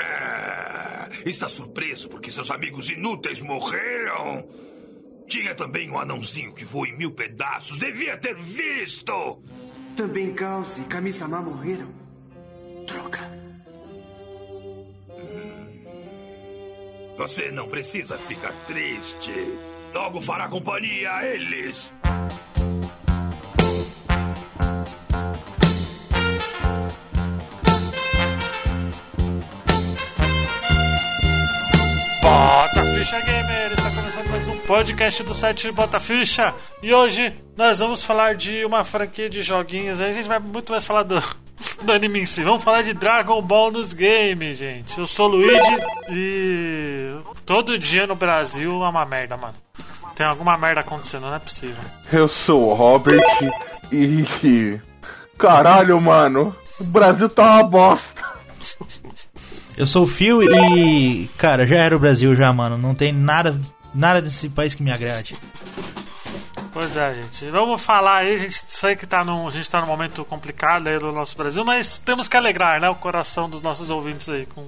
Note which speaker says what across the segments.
Speaker 1: Ah, está surpreso porque seus amigos inúteis morreram? Tinha também um anãozinho que voa em mil pedaços. Devia ter visto!
Speaker 2: Também Caos e Kami-sama morreram. Troca.
Speaker 1: Você não precisa ficar triste. Logo fará companhia a eles.
Speaker 3: Ficha Gamer, está começando mais um podcast do site Bota Ficha e hoje nós vamos falar de uma franquia de joguinhos. Aí a gente vai muito mais falar do, do anime em si. Vamos falar de Dragon Ball nos games, gente. Eu sou o Luigi e todo dia no Brasil é uma merda, mano. Tem alguma merda acontecendo, não é possível.
Speaker 4: Eu sou o Robert e. Caralho, mano. O Brasil tá uma bosta.
Speaker 5: Eu sou o Phil e. Cara, já era o Brasil já, mano. Não tem nada, nada desse país que me agrade.
Speaker 3: Pois é, gente. Vamos falar aí, a gente sei que tá num, a gente tá num momento complicado aí do nosso Brasil, mas temos que alegrar, né, o coração dos nossos ouvintes aí com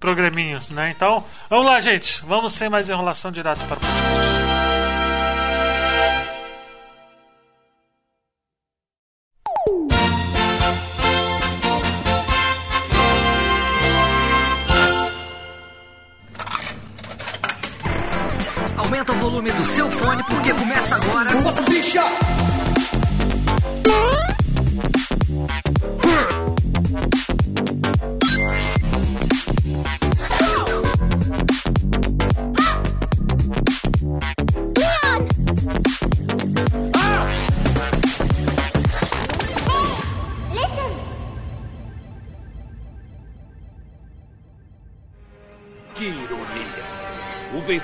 Speaker 3: programinhas, né? Então, vamos lá, gente. Vamos sem mais enrolação direto para o
Speaker 6: seu fone porque começa agora.
Speaker 7: Que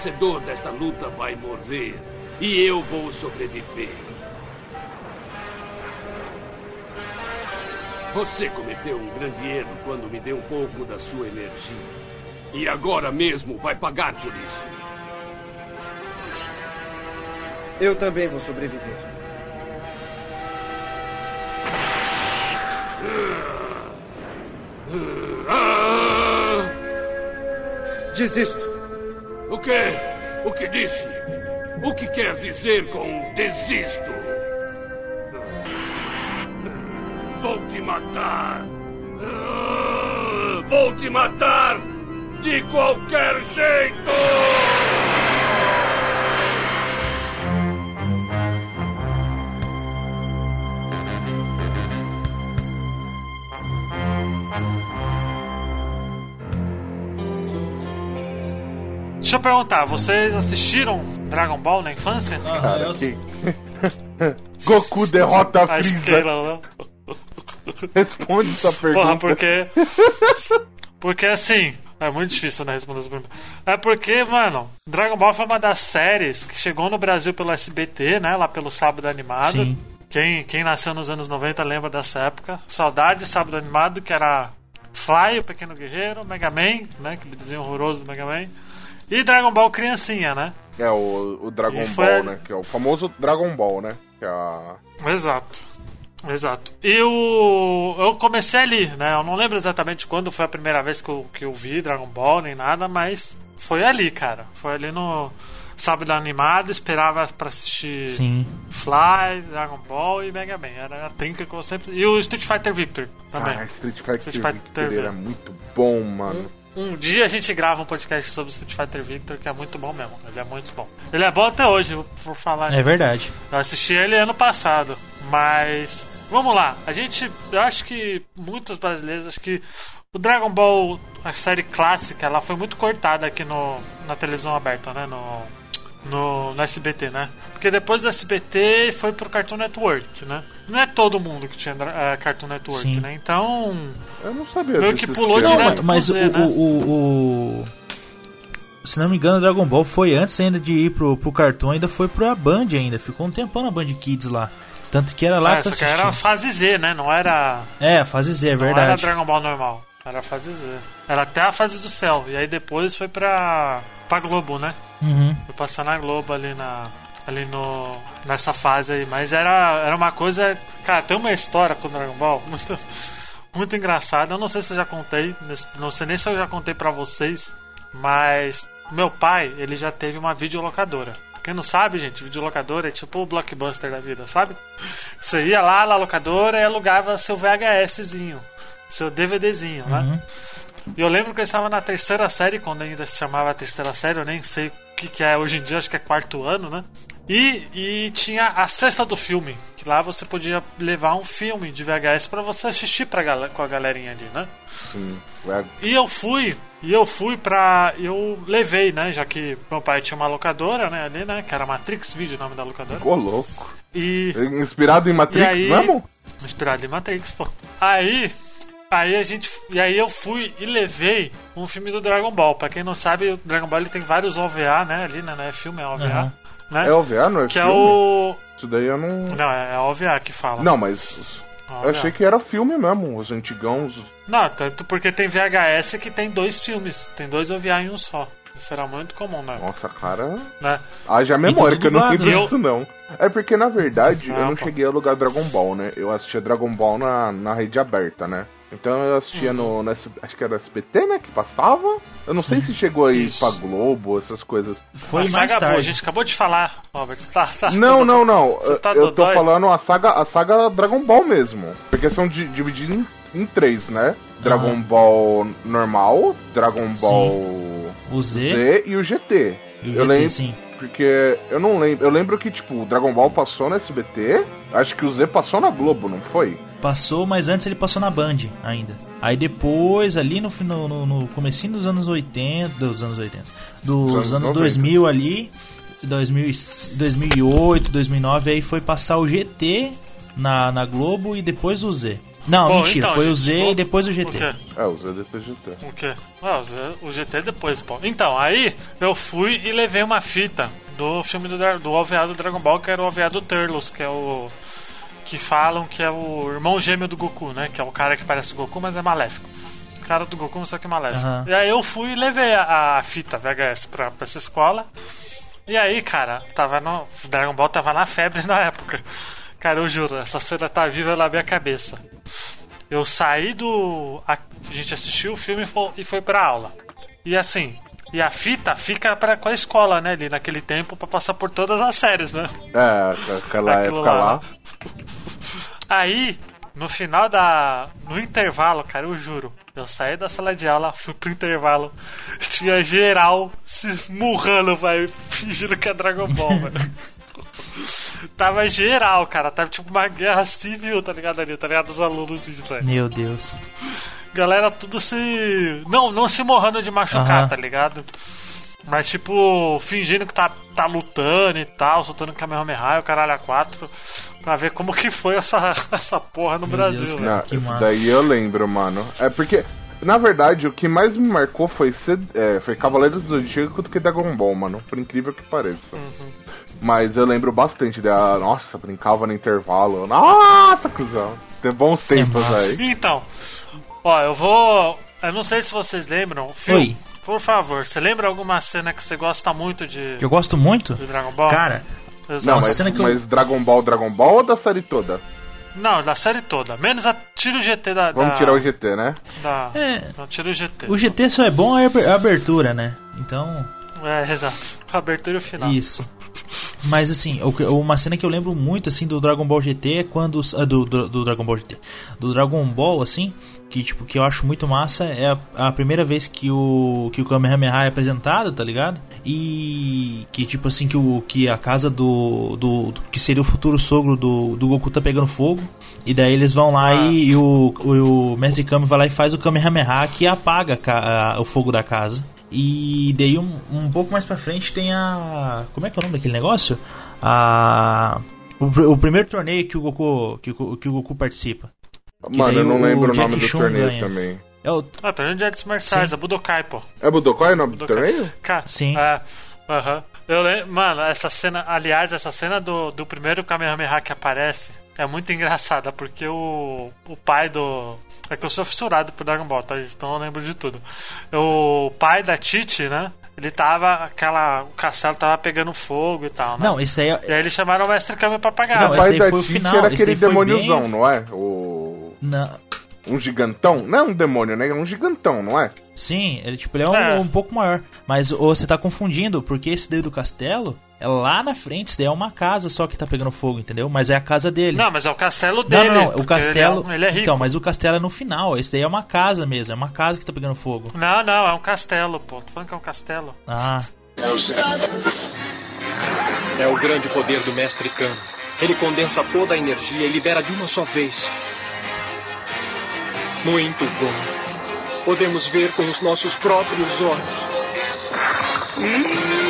Speaker 7: vencedor desta luta vai morrer e eu vou sobreviver. Você cometeu um grande erro quando me deu um pouco da sua energia. E agora mesmo vai pagar por isso.
Speaker 2: Eu também vou sobreviver.
Speaker 7: Ah!
Speaker 2: Desisto.
Speaker 7: O quê? O que disse? O que quer dizer com desisto? Vou te matar! Vou te matar! De qualquer jeito!
Speaker 3: Deixa eu perguntar, vocês assistiram Dragon Ball na infância?
Speaker 4: Cara,
Speaker 5: eu-
Speaker 4: que... Goku derrota a Freeza.
Speaker 3: não, não.
Speaker 4: Responde essa pergunta.
Speaker 3: Porra, porque. Porque assim. É muito difícil, né, responder essa pergunta. É porque, mano, Dragon Ball foi uma das séries que chegou no Brasil pelo SBT, né? Lá pelo Sábado Animado.
Speaker 5: Sim.
Speaker 3: Quem, quem nasceu nos anos 90 lembra dessa época. Saudade, Sábado Animado, que era Fly, o Pequeno Guerreiro, Mega Man, né? Aquele desenho horroroso do Mega Man. E Dragon Ball Criancinha, né?
Speaker 4: É o, o Dragon
Speaker 3: E foi-
Speaker 4: Ball, né? Que é o famoso Dragon Ball, né? Que é a...
Speaker 3: Exato. Exato. E o... eu comecei ali, né? Eu não lembro exatamente quando foi a primeira vez que eu, que eu vi Dragon Ball, nem nada, mas foi ali, cara. Foi ali no sábado animado, esperava pra assistir
Speaker 5: Sim.
Speaker 3: Fly, Dragon Ball e Mega Man. Era a trinca que eu sempre. E o Street Fighter Victor também.
Speaker 4: Ah, Street Fighter,
Speaker 3: Street Fighter
Speaker 4: Victor
Speaker 3: V.
Speaker 4: era muito bom, mano.
Speaker 3: Um dia a gente grava um podcast sobre Street Fighter Victor, que é muito bom mesmo. Ele é muito bom. Ele é bom até hoje, por falar
Speaker 5: É
Speaker 3: nisso.
Speaker 5: verdade.
Speaker 3: Eu assisti ele ano passado, mas vamos lá. A gente, eu acho que muitos brasileiros, acho que o Dragon Ball, a série clássica, ela foi muito cortada aqui no na televisão aberta, né, no no, no SBT, né? Porque depois do SBT foi pro Cartoon Network, né? Não é todo mundo que tinha eh, Cartoon Network,
Speaker 5: Sim.
Speaker 3: né? Então,
Speaker 4: Eu não sabia
Speaker 3: Meio que pulou
Speaker 4: esquema.
Speaker 3: direto.
Speaker 5: mas o,
Speaker 3: pro Z, né?
Speaker 5: o, o, o- Se não me engano, Dragon Ball foi antes ainda de ir pro, pro Cartoon, ainda foi pra Band ainda. Ficou um tempão na Band Kids lá. Tanto que era lá
Speaker 3: é,
Speaker 5: que eu
Speaker 3: era a fase Z, né? Não era
Speaker 5: É, fase Z, é
Speaker 3: Não era
Speaker 5: verdade.
Speaker 3: Dragon Ball normal. Era a fase Z. Era até a fase do céu. E aí depois foi pra, pra Globo, né?
Speaker 5: Uhum.
Speaker 3: Passar na Globo ali na. Ali no. Nessa fase aí. Mas era, era uma coisa. Cara, tem uma história com o Dragon Ball muito, muito engraçada. Eu não sei se eu já contei, não sei nem se eu já contei pra vocês, mas meu pai, ele já teve uma videolocadora. Quem não sabe, gente, videolocadora é tipo o blockbuster da vida, sabe? Você ia lá na locadora e alugava seu VHSzinho, seu DVDzinho, né? E eu lembro que eu estava na terceira série, quando ainda se chamava terceira série, eu nem sei que, que é hoje em dia, acho que é quarto ano, né? E, e tinha a cesta do filme, que lá você podia levar um filme de VHS pra você assistir pra com a galerinha ali, né?
Speaker 4: Sim. É,
Speaker 3: E eu fui, e eu fui pra. Eu levei, né? Já que meu pai tinha uma locadora, né? Ali, né? Que era Matrix Video o nome da locadora.
Speaker 4: Ficou louco.
Speaker 3: E.
Speaker 4: Inspirado em Matrix
Speaker 3: aí-
Speaker 4: mesmo?
Speaker 3: Inspirado em Matrix, pô. Aí. Aí a gente. E aí eu fui e levei um filme do Dragon Ball. Pra quem não sabe, o Dragon Ball ele tem vários OVA, né? Ali, né? Não é filme, é OVA.
Speaker 5: Aham.
Speaker 3: Né?
Speaker 4: É OVA, não é
Speaker 3: que é
Speaker 4: filme?
Speaker 3: o.
Speaker 4: Isso daí eu não...
Speaker 3: Não, é é OVA que fala.
Speaker 4: Não, mas...
Speaker 3: OVA.
Speaker 4: Eu achei que era filme mesmo, os antigão. os-
Speaker 3: Não, tanto porque tem VHS que tem dois filmes. Tem dois OVA em um só. Isso era muito comum, né?
Speaker 4: Nossa, cara.
Speaker 3: né?
Speaker 4: Haja memória,
Speaker 5: tudo
Speaker 4: que eu não lembro
Speaker 3: né?
Speaker 4: disso não. É porque, na verdade,
Speaker 3: Não,
Speaker 4: eu não
Speaker 3: pô.
Speaker 4: cheguei a alugar Dragon Ball, né? Eu assistia Dragon Ball na, na rede aberta, né? Então eu assistia
Speaker 3: Uhum.
Speaker 4: no, no Acho que era SBT, né? Que passava. Eu não sei se chegou aí
Speaker 3: Isso.
Speaker 4: pra Globo, essas coisas.
Speaker 5: Foi
Speaker 3: a
Speaker 5: mais
Speaker 3: saga boa, a gente acabou de falar, Robert. Tá, tá,
Speaker 4: Não, não, não.
Speaker 3: Tá
Speaker 4: eu tô
Speaker 3: dodói?
Speaker 4: falando a saga, a saga Dragon Ball mesmo. Porque são di- divididos em, em três, né? Dragon
Speaker 5: Aham.
Speaker 4: Ball normal, Dragon Ball
Speaker 5: O Z,
Speaker 4: Z e o GT.
Speaker 5: e o
Speaker 4: eu
Speaker 5: GT,
Speaker 4: lembro-
Speaker 5: sim.
Speaker 4: Porque eu não lembro. Eu lembro que, tipo, o Dragon Ball passou no SBT. Acho que o Z passou na Globo, não foi?
Speaker 5: Passou, mas antes ele passou na Band ainda. Aí depois, ali no, no, no, no comecinho dos anos 80, dos anos 80, dos
Speaker 4: anos
Speaker 5: anos
Speaker 4: 90.
Speaker 5: 2000 ali, 2000, e- 2008, 2009, aí foi passar o GT na, na Globo e depois o Z. Não,
Speaker 3: Bom,
Speaker 5: mentira,
Speaker 3: então,
Speaker 5: foi o
Speaker 3: gente,
Speaker 5: Z
Speaker 3: vou-
Speaker 5: e depois o
Speaker 3: O
Speaker 5: GT.
Speaker 3: quê?
Speaker 4: É, o Z depois do GT.
Speaker 3: O quê? Ah, o Z- o GT depois, pô. Então, aí eu fui e levei uma fita do filme do, do OVA do Dragon Ball, que era o OVA do Turles, que é o. Que falam que é o irmão gêmeo do Goku, né? Que é o cara que parece o Goku, mas é maléfico. O cara do Goku, só que maléfico.
Speaker 5: Aham.
Speaker 3: E aí eu fui e levei a, a fita VHS pra, pra essa escola. E aí, cara, tava no. Dragon Ball tava na febre na época. Cara, eu juro, essa cena tá viva na minha cabeça. Eu saí do. A, gente assistiu o filme e e foi pra aula. E assim. E a fita fica pra, com a escola, né? Ali naquele tempo pra passar por todas as séries, né?
Speaker 4: É, aquela
Speaker 3: Aquilo
Speaker 4: época
Speaker 3: lá,
Speaker 4: lá.
Speaker 3: Aí, no final da. No intervalo, cara, eu juro. Eu saí da sala de aula, fui pro intervalo. Tinha geral se murrando, vai, fingindo que é Dragon Ball, velho. Tava geral, cara. Tava tipo uma guerra civil, tá ligado ali, tá ligado? Os alunos, velho.
Speaker 5: Meu Deus.
Speaker 3: Galera tudo se. Não, não se morrendo de machucar,
Speaker 5: Aham.
Speaker 3: tá ligado? Mas tipo, fingindo que tá, tá lutando e tal, soltando Kamehameha e o caralho a quatro. Pra ver como que foi essa, essa porra no
Speaker 5: Meu
Speaker 3: Brasil,
Speaker 5: Deus.
Speaker 4: Não,
Speaker 5: Que
Speaker 4: isso
Speaker 5: massa.
Speaker 4: daí eu lembro, mano. É porque, na verdade, o que mais me marcou foi, ser, é, foi Cavaleiros do Zodíaco do que Dragon Ball, mano. Por incrível que pareça.
Speaker 3: Uhum.
Speaker 4: Mas eu lembro bastante da. Nossa, brincava no intervalo. Nossa, cuzão. Tem bons tempos
Speaker 5: massa.
Speaker 4: aí.
Speaker 3: Então, ó, eu vou. Eu não sei se vocês lembram. Phil,
Speaker 5: Oi.
Speaker 3: por favor, você lembra alguma cena que você gosta muito de,
Speaker 5: Que eu gosto muito?
Speaker 3: de Dragon Ball?
Speaker 5: Cara,
Speaker 3: Exato.
Speaker 4: Não, mas,
Speaker 5: cena que eu-
Speaker 4: mas Dragon Ball, Dragon Ball ou da série toda?
Speaker 3: Não, da série toda. Menos a. Tira o GT da.
Speaker 4: Vamos
Speaker 3: da-
Speaker 4: tirar o GT, né?
Speaker 3: Da...
Speaker 5: É.
Speaker 3: Não, tira o GT.
Speaker 5: o GT só é bom a aber- a abertura, né? Então,
Speaker 3: É, exato. A abertura e o final.
Speaker 5: Isso. Mas assim, uma cena que eu lembro muito assim do Dragon Ball GT é quando ah, do, do, do Dragon Ball GT, do Dragon Ball assim, que tipo que eu acho muito massa é a, a primeira vez que o que o Kamehameha é apresentado, tá ligado? E que tipo assim que o que a casa do, do, do- que seria o futuro sogro do, do Goku tá pegando fogo. E daí eles vão lá
Speaker 3: Ah.
Speaker 5: e, e o, o, o Mestre Kami vai lá e faz o Kamehameha que apaga a a- o fogo da casa. E daí um, um pouco mais pra frente tem a. Como é que é o nome daquele negócio? A. O, o primeiro torneio que o Goku, que, que o Goku participa.
Speaker 4: Mano, eu não
Speaker 5: o
Speaker 4: lembro o
Speaker 5: Jack
Speaker 4: nome do torneio
Speaker 5: ganha.
Speaker 4: também.
Speaker 5: É o.
Speaker 3: Ah, torneio de artes marciais, a Budokai, pô.
Speaker 4: É Budokai o nome do
Speaker 3: Budokai.
Speaker 4: torneio?
Speaker 3: Cara,
Speaker 5: Sim.
Speaker 3: É, aham. Eu lembro, mano, essa cena, aliás, essa cena do, do primeiro Kamehameha que aparece é muito engraçada, porque o, o pai do. É que eu sou fissurado por Dragon Ball, tá? Então eu lembro de tudo. O pai da Titi, né? Ele tava. Aquela. O castelo tava pegando fogo e tal, né?
Speaker 5: Não, esse aí
Speaker 3: E
Speaker 5: é.
Speaker 3: aí eles chamaram o Mestre Kami pra pagar.
Speaker 5: Não?
Speaker 4: O
Speaker 5: esse
Speaker 4: pai da
Speaker 5: foi o
Speaker 4: Titi
Speaker 5: final,
Speaker 4: era
Speaker 5: esse
Speaker 4: aquele demôniozão,
Speaker 5: bem-
Speaker 4: não é? O.
Speaker 5: Na...
Speaker 4: um gigantão. Não é um demônio, né? É um gigantão, não é?
Speaker 5: Sim, ele tipo, ele é um,
Speaker 3: É.
Speaker 5: um pouco maior. Mas ô, você tá confundindo, porque esse daí do castelo é lá na frente, esse daí é uma casa só que tá pegando fogo, entendeu? Mas é a casa dele.
Speaker 3: Não, mas é o castelo
Speaker 5: Não,
Speaker 3: dele.
Speaker 5: não, não, o castelo.
Speaker 3: Ele é, ele é rico.
Speaker 5: Então, mas o castelo é no final. Esse daí é uma casa mesmo, é uma casa que tá pegando fogo.
Speaker 3: Não, não, é um castelo, pô. Tô falando que é um castelo.
Speaker 5: Ah,
Speaker 8: É o grande poder do Mestre Kami. Ele condensa toda a energia e libera de uma só vez. Muito bom. Podemos ver com os nossos próprios olhos.
Speaker 9: O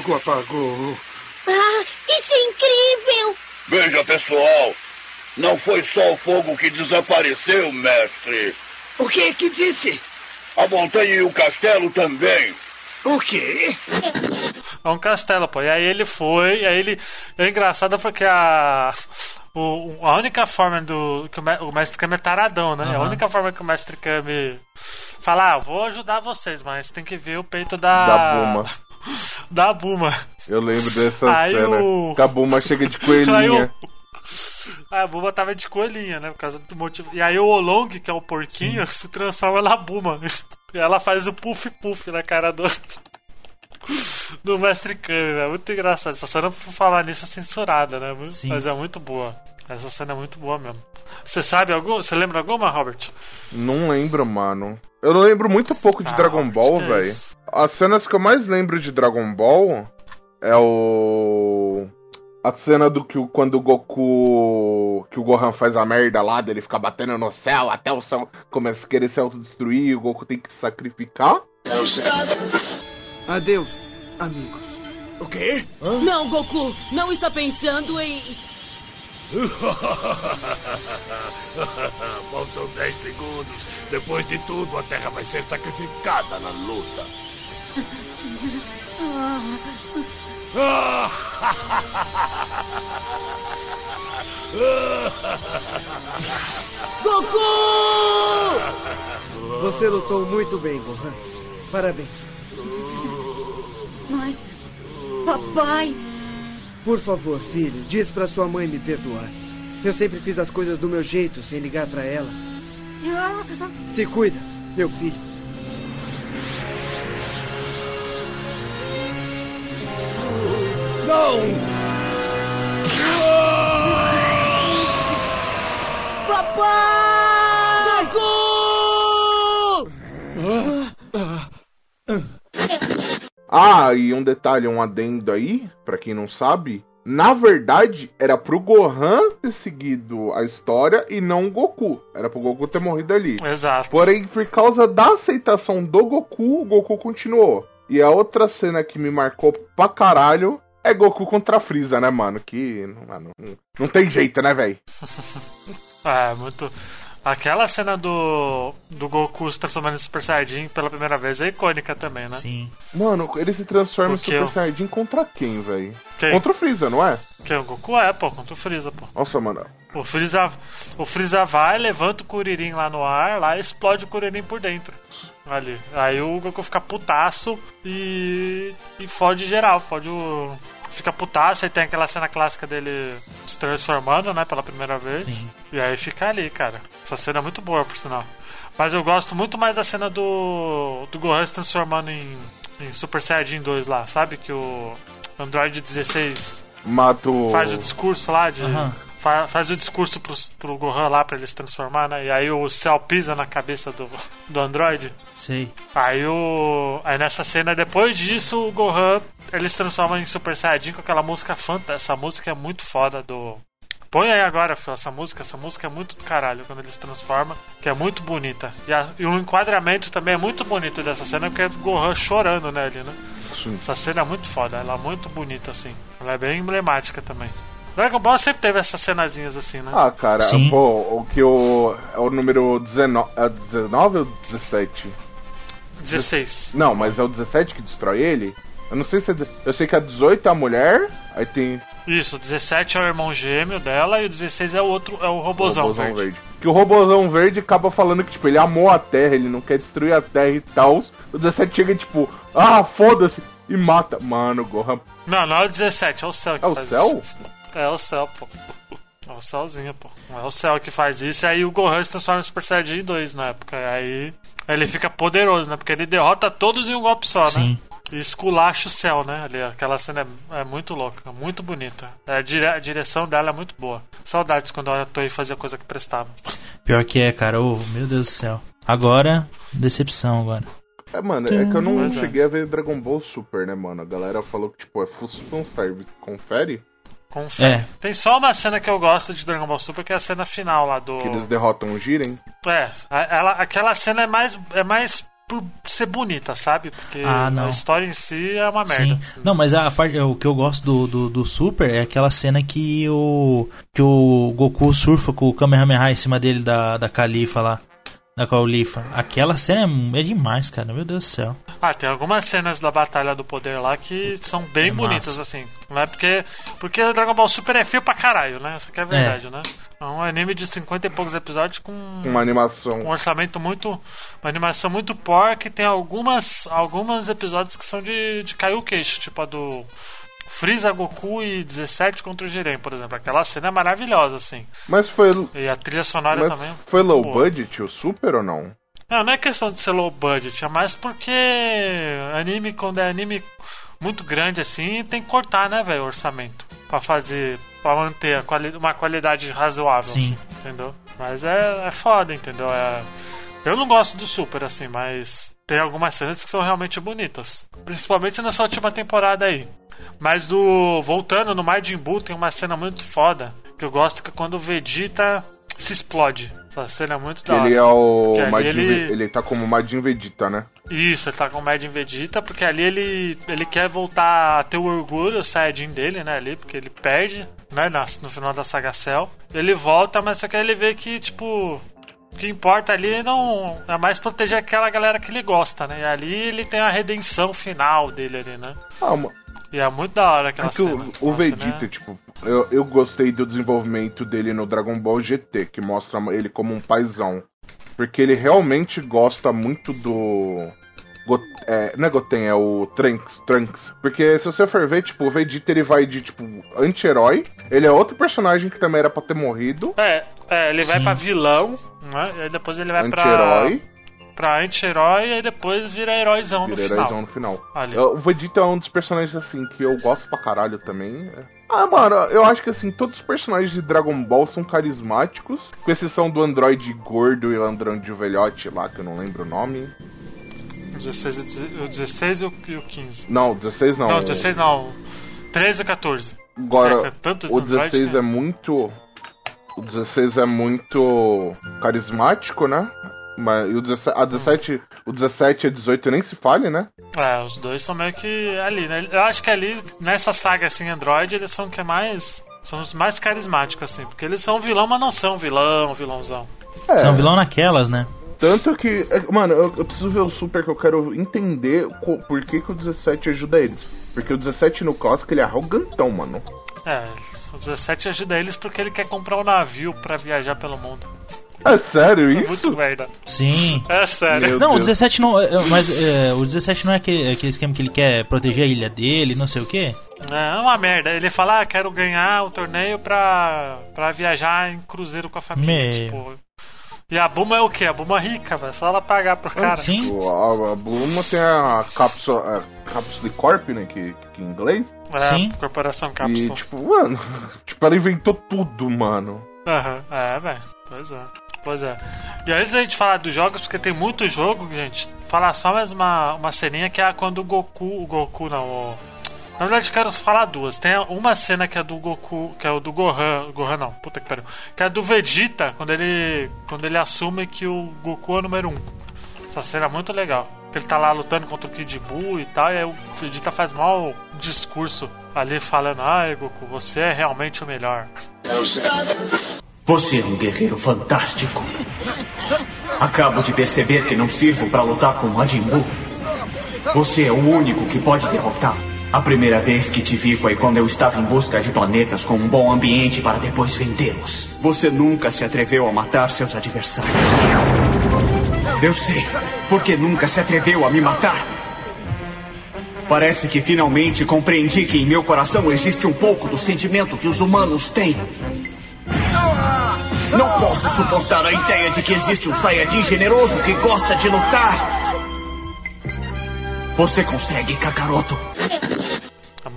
Speaker 9: fogo apagou.
Speaker 10: Ah, isso é incrível!
Speaker 1: Veja, pessoal. Não foi só o fogo que desapareceu, mestre.
Speaker 9: O que que disse?
Speaker 1: A montanha e o castelo também.
Speaker 9: O quê?
Speaker 3: É um castelo, pô. E aí ele foi, e aí ele. É engraçado porque a. o- a única forma do. que o, me- o mestre Kami é taradão, né? A
Speaker 5: Aham.
Speaker 3: única forma que o mestre Kami fala, ah, vou ajudar vocês, mas tem que ver o peito da.
Speaker 4: Da Buma.
Speaker 3: Da Buma.
Speaker 4: Eu lembro dessa
Speaker 3: Aí
Speaker 4: cena.
Speaker 3: o-
Speaker 4: Que a Buma chega de
Speaker 3: Aí
Speaker 4: coelhinha.
Speaker 3: o- A Buma tava de coelhinha, né? Por causa do motivo. E aí o Olong, que é o porquinho, se transforma na Buma. E ela faz o puff puff na cara do. Do mestre Kami, é muito engraçado. Essa cena, por falar nisso, é censurada, né?
Speaker 5: Sim.
Speaker 3: Mas é muito boa. Essa cena é muito boa mesmo. Você sabe algum? Você lembra alguma, Robert?
Speaker 4: Não lembro, mano. Eu não lembro muito pouco de
Speaker 3: Ah,
Speaker 4: Dragon Ball,
Speaker 3: é
Speaker 4: velho. As cenas que eu mais lembro de Dragon Ball é o. A cena do que quando o Goku. Que o Gohan faz a merda lá, dele fica batendo no céu até o céu começa a querer se autodestruir e o Goku tem que se sacrificar.
Speaker 2: Adeus, amigos.
Speaker 9: O quê?
Speaker 11: Não, Goku, não está pensando em.
Speaker 1: Faltam 10 segundos. Depois de tudo, a Terra vai ser sacrificada na luta.
Speaker 11: Goku!
Speaker 2: Você lutou muito bem, Gohan. Parabéns.
Speaker 10: Mas. Papai!
Speaker 2: Por favor, filho, diz pra sua mãe me perdoar. Eu sempre fiz as coisas do meu jeito, sem ligar pra ela. Se cuida, meu filho.
Speaker 11: Papai!
Speaker 4: Ah, e um detalhe, um adendo aí, pra quem não sabe. Na verdade, era pro Gohan ter seguido a história e não o Goku. Era pro Goku ter morrido ali.
Speaker 3: Exato.
Speaker 4: Porém, por causa da aceitação do Goku, o Goku continuou. E a outra cena que me marcou pra caralho é Goku contra a Freeza, né, mano? Que. Mano, não, não tem jeito, né, velho?
Speaker 3: É, muito. Aquela cena do, do Goku se transformando em Super Saiyajin pela primeira vez é icônica também, né?
Speaker 5: sim.
Speaker 4: Mano, ele se transforma em Super
Speaker 3: eu-
Speaker 4: Saiyajin contra quem, velho?
Speaker 3: Quem?
Speaker 4: Contra o Freeza, não é?
Speaker 3: Que o Goku é, pô, contra o Freeza, pô.
Speaker 4: Nossa, mano.
Speaker 3: O Freeza, o Freeza vai, levanta o Kuririn lá no ar, lá e explode o Kuririn por dentro. Ali. Aí o Goku fica putaço e. e fode geral, fode o. Fica putaço e tem aquela cena clássica dele se transformando, né, pela primeira vez.
Speaker 5: Sim.
Speaker 3: E aí fica ali, cara. Essa cena é muito boa, por sinal. Mas eu gosto muito mais da cena do. do Gohan se transformando em, em Super Saiyajin 2 lá, sabe? Que o Android 16
Speaker 4: Mato.
Speaker 3: faz o discurso lá de.
Speaker 5: Aham.
Speaker 3: Fa- faz o discurso pro, pro Gohan lá pra ele se transformar, né? E aí o céu pisa na cabeça do, do Android.
Speaker 5: Sei.
Speaker 3: Aí o. Aí nessa cena, depois disso, o Gohan ele se transforma em Super Saiyajin com aquela música fanta. Essa música é muito foda do. Põe aí agora, Phil, essa música. Essa música é muito do caralho quando ele se transforma, que é muito bonita. E, a- e o enquadramento também é muito bonito dessa cena, porque é o Gohan chorando nele, né?
Speaker 4: Sim.
Speaker 3: Essa cena é muito foda, ela é muito bonita, assim. Ela é bem emblemática também. Dragon Ball sempre teve essas cenazinhas assim, né?
Speaker 4: Ah, cara,
Speaker 5: Sim.
Speaker 4: pô, o que o. É o número 19. É 19 ou 17?
Speaker 3: 16.
Speaker 4: Não, mas é o 17 que destrói ele? Eu não sei se é. Eu sei que a 18 é a mulher, aí tem
Speaker 3: Isso, o 17 é o irmão gêmeo dela e o 16 é o outro, é o
Speaker 4: o
Speaker 3: robozão,
Speaker 4: robozão
Speaker 3: verde.
Speaker 4: Que o robozão verde acaba falando que, tipo, ele amou a Terra, ele não quer destruir a Terra e tal. O 17 chega, tipo, ah, foda-se, e mata. Mano, o Gohan.
Speaker 3: Não, não é o 17, é o céu que
Speaker 4: É o
Speaker 3: faz
Speaker 4: céu?
Speaker 3: isso. É o céu, pô. É o céuzinho, pô. É o céu que faz isso, e aí o Gohan se transforma em Super Saiyajin 2 na época. E aí ele fica poderoso, né? Porque ele derrota todos em um golpe só, né?
Speaker 5: Sim.
Speaker 3: E esculacha o céu, né? Ali, aquela cena é, é muito louca, muito bonita. É, a, dire- a direção dela é muito boa. Saudades quando a Toei fazia coisa que prestava.
Speaker 5: Pior que é, cara. Ô, meu Deus do céu. Agora, decepção agora.
Speaker 4: É, mano, é que eu não
Speaker 3: Pois é.
Speaker 4: cheguei a ver Dragon Ball Super, né, mano? A galera falou que, tipo, é full service. Confere?
Speaker 3: Confere.
Speaker 5: É.
Speaker 3: Tem só uma cena que eu gosto de Dragon Ball Super, que é a cena final lá do.
Speaker 4: Que eles derrotam o Jiren.
Speaker 3: É, ela, aquela cena é mais, é mais por ser bonita, sabe? Porque
Speaker 5: Ah, não.
Speaker 3: a história em si é uma merda.
Speaker 5: Sim. Não, mas a parte, o que eu gosto do, do, do Super é aquela cena que o que o Goku surfa com o Kamehameha em cima dele da, da Califa lá. Da Califa. Aquela cena é, é demais, cara. Meu Deus do céu.
Speaker 3: Ah, tem algumas cenas da Batalha do Poder lá que são bem
Speaker 5: É
Speaker 3: bonitas,
Speaker 5: massa.
Speaker 3: assim. Não é porque. Porque Dragon Ball Super é feio pra caralho, né? Essa que é a verdade, né? É um anime de 50 e poucos episódios com.
Speaker 4: Uma animação.
Speaker 3: um orçamento muito. Uma animação muito porca e tem algumas. alguns episódios que são de, de cair o queixo, tipo a do. Freeza, Goku e 17 contra o Jiren, por exemplo. Aquela cena é maravilhosa, assim.
Speaker 4: Mas foi.
Speaker 3: E a trilha sonora
Speaker 4: Mas
Speaker 3: também.
Speaker 4: foi low
Speaker 3: boa.
Speaker 4: budget o Super ou não?
Speaker 3: Não, não é questão de ser low budget, é mais porque anime, quando é anime muito grande assim, tem que cortar, né, velho, o orçamento. Pra fazer. pra manter a quali uma qualidade razoável,
Speaker 5: Sim.
Speaker 3: assim, entendeu? Mas é, é foda, entendeu? É, eu não gosto do Super, assim, mas tem algumas cenas que são realmente bonitas. Principalmente nessa última temporada aí. Mas do. Voltando no Majin Buu, tem uma cena muito foda. Que eu gosto que é quando o Vegeta se explode. Essa cena é muito da hora.
Speaker 4: ele é o. Majin
Speaker 3: ele-
Speaker 4: ele tá como Majin Vegeta, né?
Speaker 3: Isso, ele tá com o Majin Vegeta, porque ali ele, ele quer voltar a ter o orgulho, o Saiyajin dele, né, ali, porque ele perde, né, no final da saga Cell. Ele volta, mas só que aí ele vê que, tipo, o que importa ali não é mais proteger aquela galera que ele gosta, né, e ali ele tem a redenção final dele ali, né.
Speaker 4: Ah, ma-
Speaker 3: E é muito da hora aquela
Speaker 4: é que
Speaker 3: cena.
Speaker 4: o, o
Speaker 3: Nossa,
Speaker 4: Vegeta,
Speaker 3: né?
Speaker 4: tipo, eu, eu gostei do desenvolvimento dele no Dragon Ball GT, que mostra ele como um paizão. Porque ele realmente gosta muito do. Go- é, não é Goten, é o Trunks, Trunks. Porque se você for ver, tipo, o Vegeta ele vai de, tipo, anti-herói. Ele é outro personagem que também era pra ter morrido.
Speaker 3: É, é, ele vai
Speaker 5: Sim.
Speaker 3: pra vilão, né, e aí depois ele vai pra...
Speaker 4: Anti-herói.
Speaker 3: Pra anti-herói, e depois vira heróizão no
Speaker 4: Vira
Speaker 3: final.
Speaker 4: heróizão no final.
Speaker 3: Ali.
Speaker 4: É, O Vegeta é um dos personagens, assim, que eu gosto pra caralho também. Ah, mano, eu acho que, assim, todos os personagens de Dragon Ball são carismáticos. Com exceção do androide gordo e o androide velhote lá, que eu não lembro o nome.
Speaker 3: O 16, e o deze- o 16 e o e o 15.
Speaker 4: Não, 16 não.
Speaker 3: Não, 16 não. 13 e 14.
Speaker 4: Agora,
Speaker 3: É, que é tanto
Speaker 4: o
Speaker 3: androide
Speaker 4: 16
Speaker 3: que-
Speaker 4: é muito... O 16 é muito carismático, né? Mas, e o 17, a 17, o 17 e a 18 nem se fale, né?
Speaker 3: É, os dois são meio que ali, né? Eu acho que ali, nessa saga assim, Android, eles são o que é mais. São os mais carismáticos, assim. Porque eles são vilão, mas não são vilão, vilãozão.
Speaker 4: É,
Speaker 5: São vilão naquelas, né?
Speaker 4: Tanto que, é, mano, eu, eu preciso ver o Super que eu quero entender co- por que, que o 17 ajuda eles. Porque o 17 no clássico ele é arrogantão, mano.
Speaker 3: É, o 17 ajuda eles porque ele quer comprar um navio pra viajar pelo mundo.
Speaker 4: É sério
Speaker 3: É
Speaker 4: isso?
Speaker 3: muito merda.
Speaker 5: Sim.
Speaker 3: É sério.
Speaker 4: Meu
Speaker 5: Não, o
Speaker 4: Deus.
Speaker 5: 17 não. é, Mas é, o 17 não é aquele, aquele esquema que ele quer proteger a ilha dele, não sei o quê?
Speaker 3: É uma merda. Ele fala, ah, quero ganhar o torneio pra, pra viajar em cruzeiro com a família.
Speaker 5: Meu.
Speaker 3: Tipo. E a Buma é o quê? A Buma é rica, velho. Só ela pagar pro cara.
Speaker 5: Sim.
Speaker 4: A, a Bluma tem a cápsula, a cápsula de Corp, né? Que, que em inglês.
Speaker 3: É,
Speaker 5: Sim.
Speaker 3: Corporação
Speaker 4: E,
Speaker 3: Capsule.
Speaker 4: tipo, mano, tipo, ela inventou tudo, mano.
Speaker 3: Aham, É, velho. Pois é. Pois é. E antes da gente falar dos jogos, porque tem muito jogo, gente, falar só mais uma, uma ceninha que é quando o Goku. O Goku não, o. Na verdade, quero falar duas. Tem uma cena que é do Goku, que é o do Gohan. Gohan não, puta que pariu. Que é do Vegeta, quando ele. Quando ele assume que o Goku é o número um. Essa cena é muito legal. ele tá lá lutando contra o Kid Buu e tal, e aí o Vegeta faz mal discurso ali falando, ai Goku, você é realmente o melhor.
Speaker 12: Você é um guerreiro fantástico. Acabo de perceber que não sirvo para lutar com Majin Buu. Você é o único que pode derrotar. A primeira vez que te vi foi quando eu estava em busca de planetas com um bom ambiente para depois vendê-los. Você nunca se atreveu a matar seus adversários. Eu sei, porque nunca se atreveu a me matar. Parece que finalmente compreendi que em meu coração existe um pouco do sentimento que os humanos têm. Não posso suportar a ideia de que existe um Saiyajin generoso que gosta de lutar. Você consegue, Kakaroto?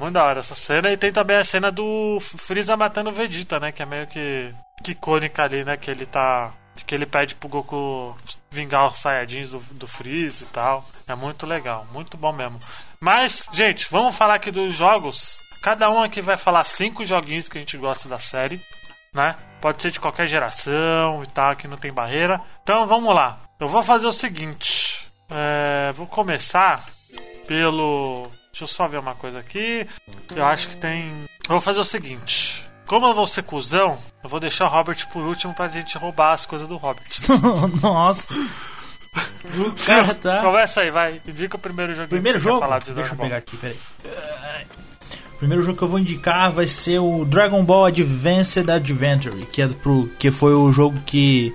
Speaker 3: Muito da hora essa cena. E tem também a cena do Freeza matando o Vegeta, né? Que é meio que, que icônica ali, né? Que ele tá. Que ele pede pro Goku vingar os Saiyajins do, do Freeza e tal. É muito legal, muito bom mesmo. Mas, gente, vamos falar aqui dos jogos. Cada um aqui vai falar cinco joguinhos que a gente gosta da série, né? Pode ser de qualquer geração e tal, que não tem barreira. Então vamos lá. Eu vou fazer o seguinte. É, vou começar pelo. Deixa eu só ver uma coisa aqui. Eu acho que tem. Eu vou fazer o seguinte. Como eu vou ser cuzão, eu vou deixar o Robert por último pra gente roubar as coisas do Robert.
Speaker 5: Nossa. O cara tá.
Speaker 3: Começa aí, vai. Indica o primeiro jogo.
Speaker 5: Primeiro
Speaker 3: que você quer
Speaker 5: jogo?
Speaker 3: falar de
Speaker 5: Deixa eu
Speaker 3: Dragon
Speaker 5: pegar
Speaker 3: Ball.
Speaker 5: aqui, peraí. O primeiro jogo que eu vou indicar vai ser o Dragon Ball Advanced Adventure, que, é pro, que foi o jogo que,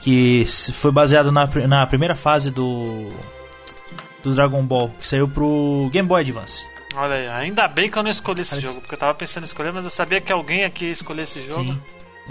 Speaker 5: que foi baseado na, na primeira fase do, do Dragon Ball, que saiu pro Game Boy Advance.
Speaker 3: Olha aí, ainda bem que eu não escolhi esse
Speaker 5: Mas-
Speaker 3: jogo, porque eu tava pensando em escolher, mas eu sabia que alguém aqui ia escolher esse jogo.
Speaker 5: Sim.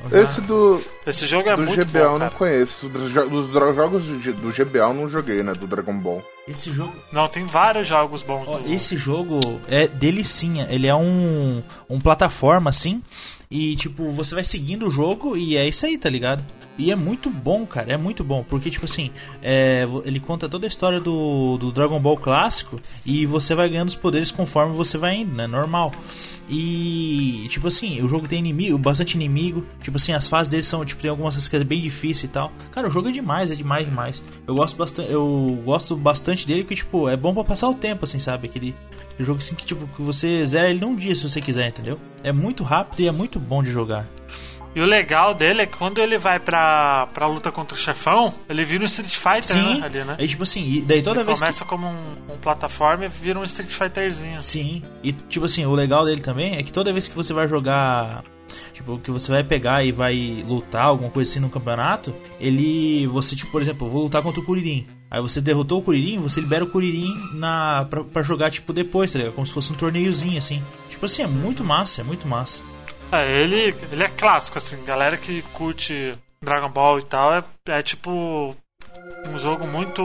Speaker 5: Então
Speaker 4: Esse do,
Speaker 3: Esse jogo é
Speaker 4: do
Speaker 3: muito
Speaker 4: GBA
Speaker 3: bom,
Speaker 4: eu não
Speaker 3: cara.
Speaker 4: conheço. Dos jogos do GBA eu não joguei, né? Do Dragon Ball.
Speaker 5: Esse jogo
Speaker 3: Não, tem vários jogos bons
Speaker 5: Ó,
Speaker 3: do...
Speaker 5: Esse jogo é delicinha, ele é um, um plataforma assim, e tipo, você vai seguindo o jogo e é isso aí, tá ligado? E é muito bom, cara, é muito bom, porque tipo assim, é, ele conta toda a história do, do Dragon Ball clássico e você vai ganhando os poderes conforme você vai indo, né? Normal. E tipo assim, o jogo tem inimigo, bastante inimigo, tipo assim, as fases dele são, tipo, tem algumas que é bem difícil e tal. Cara, o jogo é demais, é demais, demais. Eu gosto bastante, eu gosto bastante dele porque tipo, é bom pra passar o tempo assim, sabe? Aquele jogo assim que tipo que você zera ele num dia se você quiser, entendeu? É muito rápido e é muito bom de jogar.
Speaker 3: E o legal dele é que quando ele vai pra, pra luta contra o chefão, ele vira um Street Fighter,
Speaker 5: Sim,
Speaker 3: né? Ali, né?
Speaker 5: aí tipo assim, e daí toda
Speaker 3: ele
Speaker 5: vez que
Speaker 3: começa como um, um plataforma e vira um Street Fighterzinho.
Speaker 5: Sim. E tipo assim, o legal dele também é que toda vez que você vai jogar. Tipo, que você vai pegar e vai lutar, alguma coisa assim no campeonato, ele. Você, tipo, por exemplo, eu vou lutar contra o Kuririn. Aí você derrotou o Kuririn, você libera o Kuririn na, pra, pra jogar, tipo, depois, tá ligado? Como se fosse um torneiozinho, assim. Tipo assim, é muito massa, é muito massa.
Speaker 3: É, ele, ele é clássico, assim. Galera que curte Dragon Ball e tal, é, é tipo um jogo muito.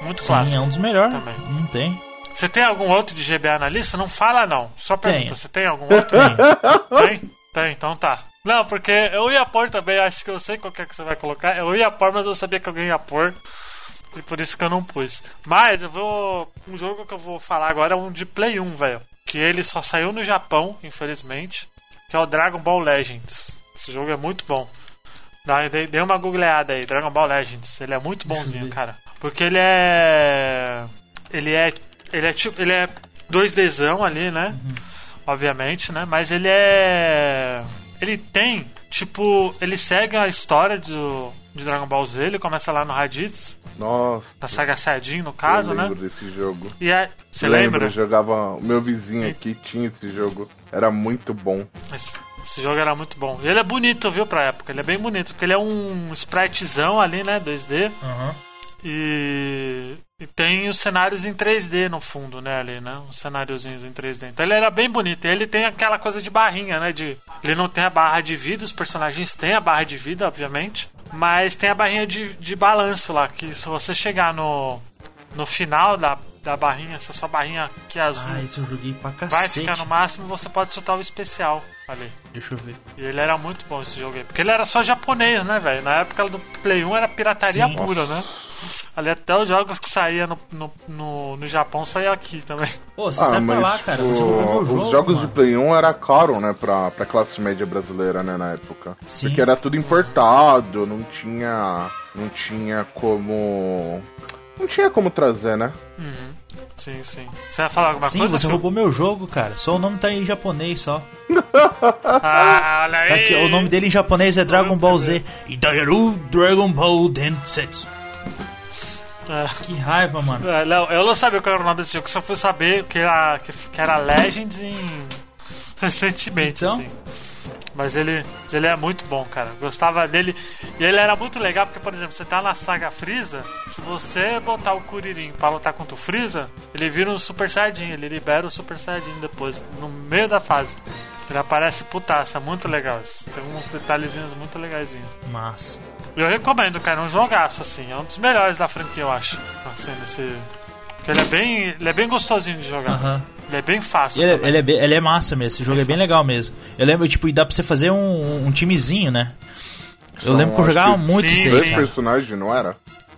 Speaker 3: Muito
Speaker 5: Sim,
Speaker 3: clássico.
Speaker 5: é um dos melhores.
Speaker 3: Também.
Speaker 5: Não tem.
Speaker 3: Você tem algum outro de GBA na lista? Não fala não. Só pergunta,
Speaker 5: Tenho.
Speaker 3: você tem algum outro? tem? Tem, então tá. Não, porque eu ia pôr também, acho que eu sei qual que é que você vai colocar. Eu ia pôr, mas eu sabia que alguém ia pôr. E por isso que eu não pus. Mas eu vou. Um jogo que eu vou falar agora é um de Play 1, velho. Que ele só saiu no Japão, infelizmente. Que é o Dragon Ball Legends. Esse jogo é muito bom. Dá- Dê uma googleada aí, Dragon Ball Legends. Ele é muito bonzinho, cara. Porque ele é. Ele é. Ele é tipo. Ele é 2Dzão ali, né? Obviamente, né? Mas ele é. Ele tem, tipo. Ele segue a história do, de Dragon Ball Z. Ele começa lá no Raditz,
Speaker 4: Nossa.
Speaker 3: na saga Saiyajin, no caso,
Speaker 4: eu
Speaker 3: né?
Speaker 4: lembro desse jogo.
Speaker 3: E é. Você
Speaker 4: Lembro,
Speaker 3: lembra?
Speaker 4: eu jogava. O meu vizinho aqui tinha esse jogo. Era muito bom.
Speaker 3: Esse, esse jogo era muito bom. E ele é bonito, viu, pra época. Ele é bem bonito, porque ele é um spritezão ali, né? 2D.
Speaker 5: Aham.
Speaker 3: E, e tem os cenários em 3D no fundo, né, ali, né? Os cenáriozinhos em 3D. Então ele era bem bonito. E ele tem aquela coisa de barrinha, né? De, ele não tem a barra de vida, os personagens têm a barra de vida, obviamente. Mas tem a barrinha de, de balanço lá, que se você chegar no, no final da, da barrinha, essa sua barrinha que é azul,
Speaker 5: Ah, esse eu joguei pra
Speaker 3: vai
Speaker 5: cacete.
Speaker 3: ficar no máximo, você pode soltar o especial ali.
Speaker 5: Deixa eu ver.
Speaker 3: E ele era muito bom esse jogo aí. Porque ele era só japonês, né, velho? Na época do Play 1 era pirataria
Speaker 5: Sim.
Speaker 3: pura, né? Ali até os jogos que saía no, no, no, no Japão saía aqui também.
Speaker 5: Pô, você sai pra lá, cara. Você meu
Speaker 4: Ah, os
Speaker 5: jogo.
Speaker 4: jogos
Speaker 5: mano.
Speaker 4: de Play 1 era caro, né, pra, pra classe média brasileira, né, na época.
Speaker 5: Sim.
Speaker 4: Porque era tudo importado, não tinha. Não tinha como. Não tinha como trazer, né?
Speaker 3: Uhum. Sim, sim. Você vai falar alguma
Speaker 5: Sim,
Speaker 3: coisa?
Speaker 5: você
Speaker 3: Phil?
Speaker 5: roubou meu jogo, cara. Só o nome tá em japonês só.
Speaker 3: Ah, olha
Speaker 5: Tá
Speaker 3: aí.
Speaker 5: aqui, o nome dele em japonês é Dragon Ball Z. Idairu Dragon Ball Densetsu.
Speaker 3: É.
Speaker 5: Que raiva, mano.
Speaker 3: É, Léo, eu não sabia qual era o nome desse jogo, só fui saber que era, que, que era Legends em... recentemente,
Speaker 5: Então?
Speaker 3: assim. Mas ele, ele é muito bom, cara. Gostava dele. E ele era muito legal porque, por exemplo, você tá na saga Freeza, se você botar o Kuririn pra lutar contra o Freeza, ele vira um Super Saiyajin, ele libera o Super Saiyajin depois, no meio da fase. Ele aparece putaça, é muito legal isso. Tem uns detalhezinhos muito legaisinhos.
Speaker 5: Massa.
Speaker 3: Eu recomendo, cara, é um jogaço, assim. É um dos melhores da franquia, eu acho. Assim, nesse. Porque ele é bem. Ele é bem gostosinho de jogar. Ele é bem fácil.
Speaker 5: Ele, é- ele é, bem- ele é massa mesmo, esse jogo é bem legal mesmo. Eu lembro, tipo, e dá pra você fazer um, um timezinho, né? Eu lembro que eu jogava
Speaker 4: que
Speaker 5: muito
Speaker 3: sim,
Speaker 5: esse
Speaker 4: Dois personagens, não era?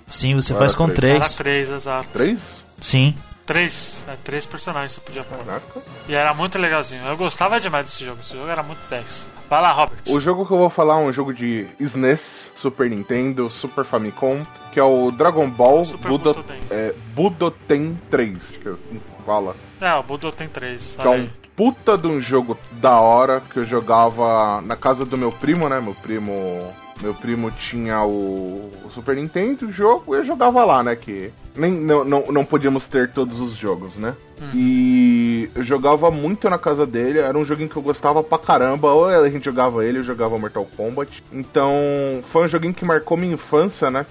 Speaker 5: Sim, você
Speaker 4: Era
Speaker 5: faz com
Speaker 4: três.
Speaker 3: Era
Speaker 5: três.
Speaker 3: três, exato.
Speaker 4: Três?
Speaker 5: Sim.
Speaker 3: Três. É, três personagens você podia pôr.
Speaker 4: Caraca.
Speaker 3: E era muito legalzinho. Eu gostava demais desse jogo. Esse jogo era muito 10. Vai lá, Robert.
Speaker 4: O jogo que eu vou falar é um jogo de SNES, Super Nintendo, Super Famicom, que é o Dragon Ball
Speaker 3: Super
Speaker 4: Budo,
Speaker 3: Butoden.
Speaker 4: é, Budoten 3, acho que assim fala.
Speaker 3: É, o Budo tem três.
Speaker 4: Que é um puta de um jogo da hora que eu jogava na casa do meu primo, né? Meu primo. Meu primo tinha o, o Super Nintendo, o jogo, e eu jogava lá, né? Que nem, não, não, não podíamos ter todos os jogos, né? E eu jogava muito na casa dele, era um joguinho que eu gostava pra caramba. Ou a gente jogava ele, eu jogava Mortal Kombat. Então, foi um joguinho que marcou minha infância, né?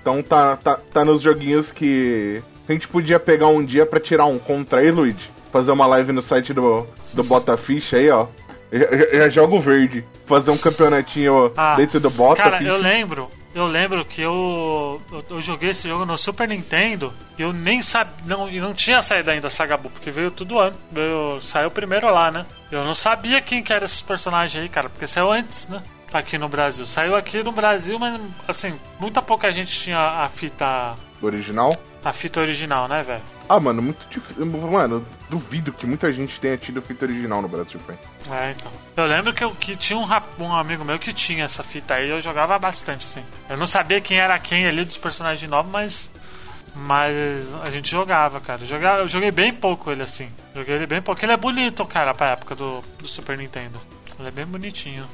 Speaker 4: Então tá, tá, tá nos joguinhos que a gente podia pegar um dia pra tirar um contra aí, Luigi. Fazer uma live no site do, do Botafish aí, ó. Já, já- jogo verde. Fazer um campeonatinho
Speaker 3: Ah,
Speaker 4: dentro do Botafish.
Speaker 3: Cara, eu lembro, eu lembro que eu, eu, eu joguei esse jogo no Super Nintendo e eu nem sabia, não, não tinha saído ainda a Saga Buu, porque veio tudo antes, veio, saiu primeiro lá, né? Eu não sabia quem que era esses personagens aí, cara, porque saiu antes, né? Aqui no Brasil. Saiu aqui no Brasil, mas assim, muita pouca gente tinha a fita,
Speaker 4: Original?
Speaker 3: A fita original, né, velho?
Speaker 4: Ah, mano, muito difícil. Mano, duvido que muita gente tenha tido fita original no Brasil, velho.
Speaker 3: É, então. Eu lembro que, eu, que tinha um, rap- um amigo meu que tinha essa fita aí, eu jogava bastante, assim. Eu não sabia quem era quem ali dos personagens novos, mas. Mas a gente jogava, cara. Eu, jogava, eu joguei bem pouco ele assim. Joguei ele bem pouco. Ele é bonito, cara, pra época do, do Super Nintendo. Ele é bem bonitinho.